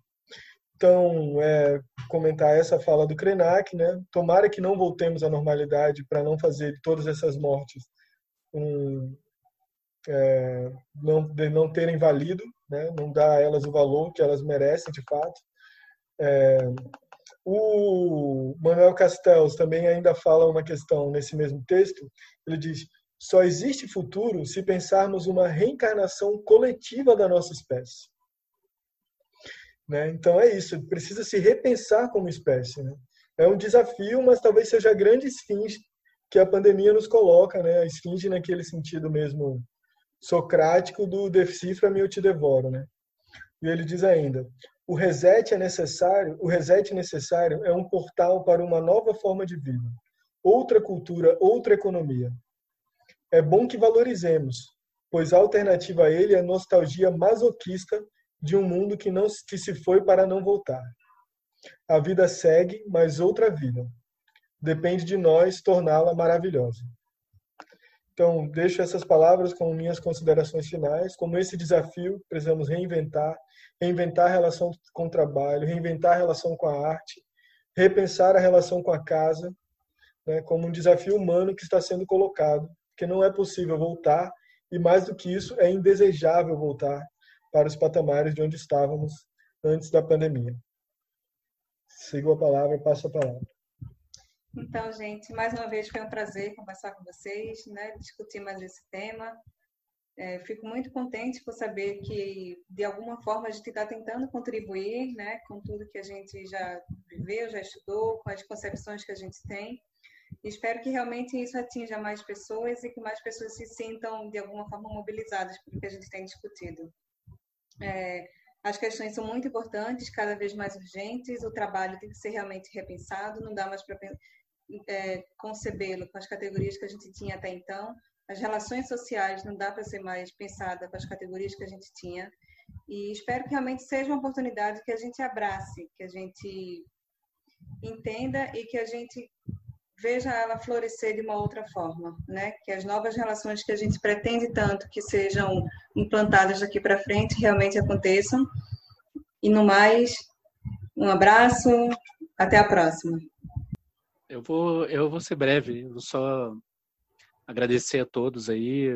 Então, é, comentar essa fala do Krenak, né? Tomara que não voltemos à normalidade para não fazer todas essas mortes um, é, não, não terem valido, né? não dar a elas o valor que elas merecem de fato. É, o Manuel Castells também ainda fala uma questão nesse mesmo texto. Ele diz: só existe futuro se pensarmos uma reencarnação coletiva da nossa espécie. Né? Então é isso, precisa se repensar como espécie. Né? É um desafio, mas talvez seja a grande esfinge que a pandemia nos coloca, né? A esfinge naquele sentido mesmo socrático do decifra-me eu te devoro, né? E ele diz ainda: o reset é necessário, o reset necessário é um portal para uma nova forma de vida, outra cultura, outra economia. É bom que valorizemos, pois a alternativa a ele é a nostalgia masoquista de um mundo que não que se foi para não voltar. A vida segue, mas outra vida. Depende de nós torná-la maravilhosa. Então, deixo essas palavras como minhas considerações finais. Como esse desafio, precisamos reinventar, reinventar a relação com o trabalho, reinventar a relação com a arte, repensar a relação com a casa, né, como um desafio humano que está sendo colocado, que não é possível voltar e mais do que isso, é indesejável voltar para os patamares de onde estávamos antes da pandemia. Sigo a palavra, passo a palavra. Então, gente, mais uma vez foi um prazer conversar com vocês, né, discutir mais esse tema. É, fico muito contente por saber que, de alguma forma, a gente está tentando contribuir né, com tudo que a gente já viveu, já estudou, com as concepções que a gente tem. Espero que realmente isso atinja mais pessoas e que mais pessoas se sintam, de alguma forma, mobilizadas pelo que a gente tem discutido. É, as questões são muito importantes, cada vez mais urgentes, o trabalho tem que ser realmente repensado, não dá mais para é, concebê-lo com as categorias que a gente tinha até então. As relações sociais não dá para ser mais pensada com as categorias que a gente tinha. E espero que realmente seja uma oportunidade que a gente abrace, que a gente entenda e que a gente veja ela florescer de uma outra forma, né? Que as novas relações que a gente pretende tanto que sejam implantadas daqui para frente realmente aconteçam. E no mais, um abraço, até a próxima. Eu vou, eu vou ser breve. Vou só agradecer a todos aí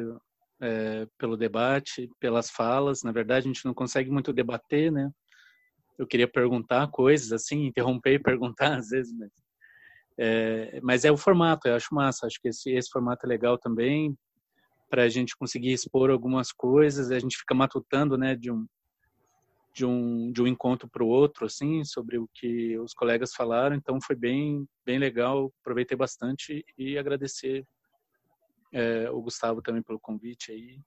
é, pelo debate, pelas falas. Na verdade, a gente não consegue muito debater, né? Eu queria perguntar coisas assim, interromper e perguntar às vezes, mas é, mas é o formato. Eu acho massa. Acho que esse, esse formato é legal também para a gente conseguir expor algumas coisas. A gente fica matutando, né, de um de um, de um encontro para o outro, assim, sobre o que os colegas falaram. Então foi bem, bem legal, aproveitei bastante e agradecer é, o Gustavo também pelo convite aí.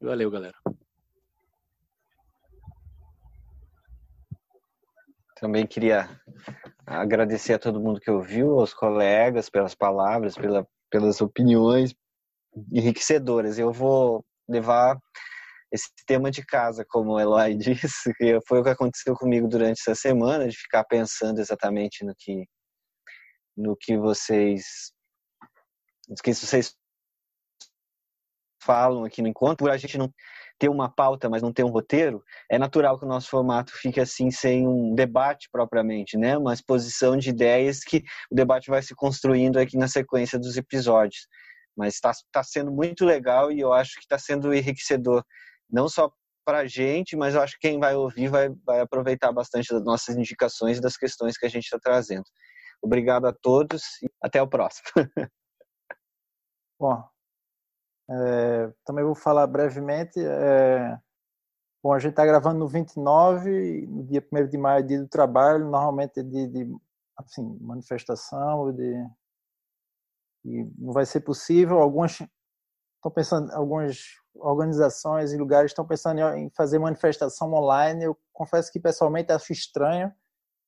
Valeu, galera. Também queria agradecer a todo mundo que ouviu, aos colegas, pelas palavras, pela, pelas opiniões enriquecedoras. Eu vou levar esse tema de casa, como o Eloy disse, que foi o que aconteceu comigo durante essa semana, de ficar pensando exatamente no que no que vocês no que vocês falam aqui no encontro, a gente não ter uma pauta, mas não ter um roteiro, é natural que o nosso formato fique assim, sem um debate propriamente, né? Uma exposição de ideias que o debate vai se construindo aqui na sequência dos episódios. Mas está tá sendo muito legal e eu acho que está sendo enriquecedor, não só para a gente, mas eu acho que quem vai ouvir vai, vai aproveitar bastante das nossas indicações e das questões que a gente está trazendo. Obrigado a todos e até o próximo. Bom, é, também vou falar brevemente. É, bom, a gente está gravando no 29, no dia 1 de maio, dia do trabalho, normalmente é dia de assim, manifestação, de, e não vai ser possível. Algumas estão pensando, algumas organizações e lugares estão pensando em fazer manifestação online. Eu confesso que pessoalmente acho estranho.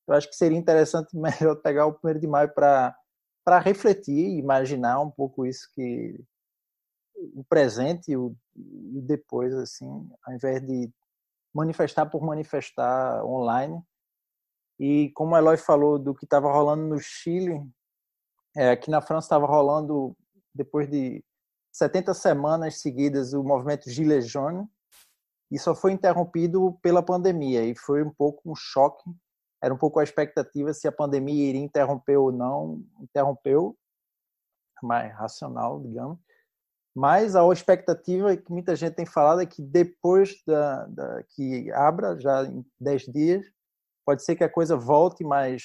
Eu acho que seria interessante melhor pegar o 1 de maio para refletir, imaginar um pouco isso que o presente e o, depois assim, ao invés de manifestar por manifestar online. E como o Eloy falou do que estava rolando no Chile, é, aqui na França estava rolando depois de 70 semanas seguidas o movimento Gilets Jaunes e só foi interrompido pela pandemia e foi um pouco um choque era um pouco a expectativa se a pandemia iria interromper ou não, interrompeu, mais racional, digamos. Mas a expectativa que muita gente tem falado é que depois da, da, que abra, já em 10 dias, pode ser que a coisa volte mais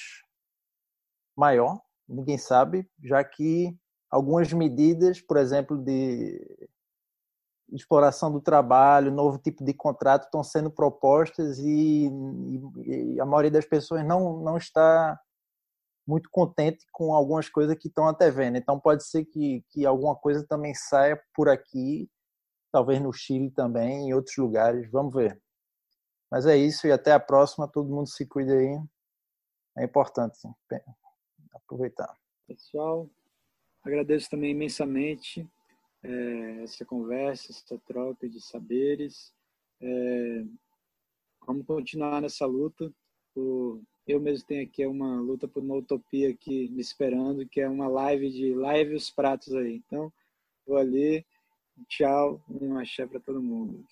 maior, ninguém sabe, já que algumas medidas, por exemplo, de exploração do trabalho, novo tipo de contrato estão sendo propostas e, e, e, a maioria das pessoas não, não está muito contente com algumas coisas que estão até vendo. Então pode ser que, que alguma coisa também saia por aqui, talvez no Chile também, em outros lugares, vamos ver. Mas é isso e até a próxima, todo mundo se cuida aí. É importante aproveitar. Pessoal, agradeço também imensamente é, essa conversa, essa troca de saberes. É, vamos continuar nessa luta. Por, eu mesmo tenho aqui uma luta por uma utopia aqui me esperando, que é uma live de live os pratos aí. Então, vou ali. Tchau, um axé para todo mundo.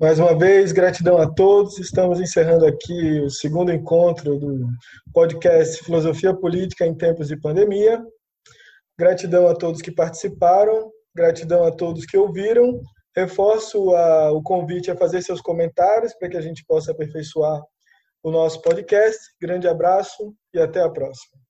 Mais uma vez, gratidão a todos. Estamos encerrando aqui o segundo encontro do podcast Filosofia Política em Tempos de Pandemia. Gratidão a todos que participaram, gratidão a todos que ouviram. Reforço a, o convite a fazer seus comentários para que a gente possa aperfeiçoar o nosso podcast. Grande abraço e até a próxima.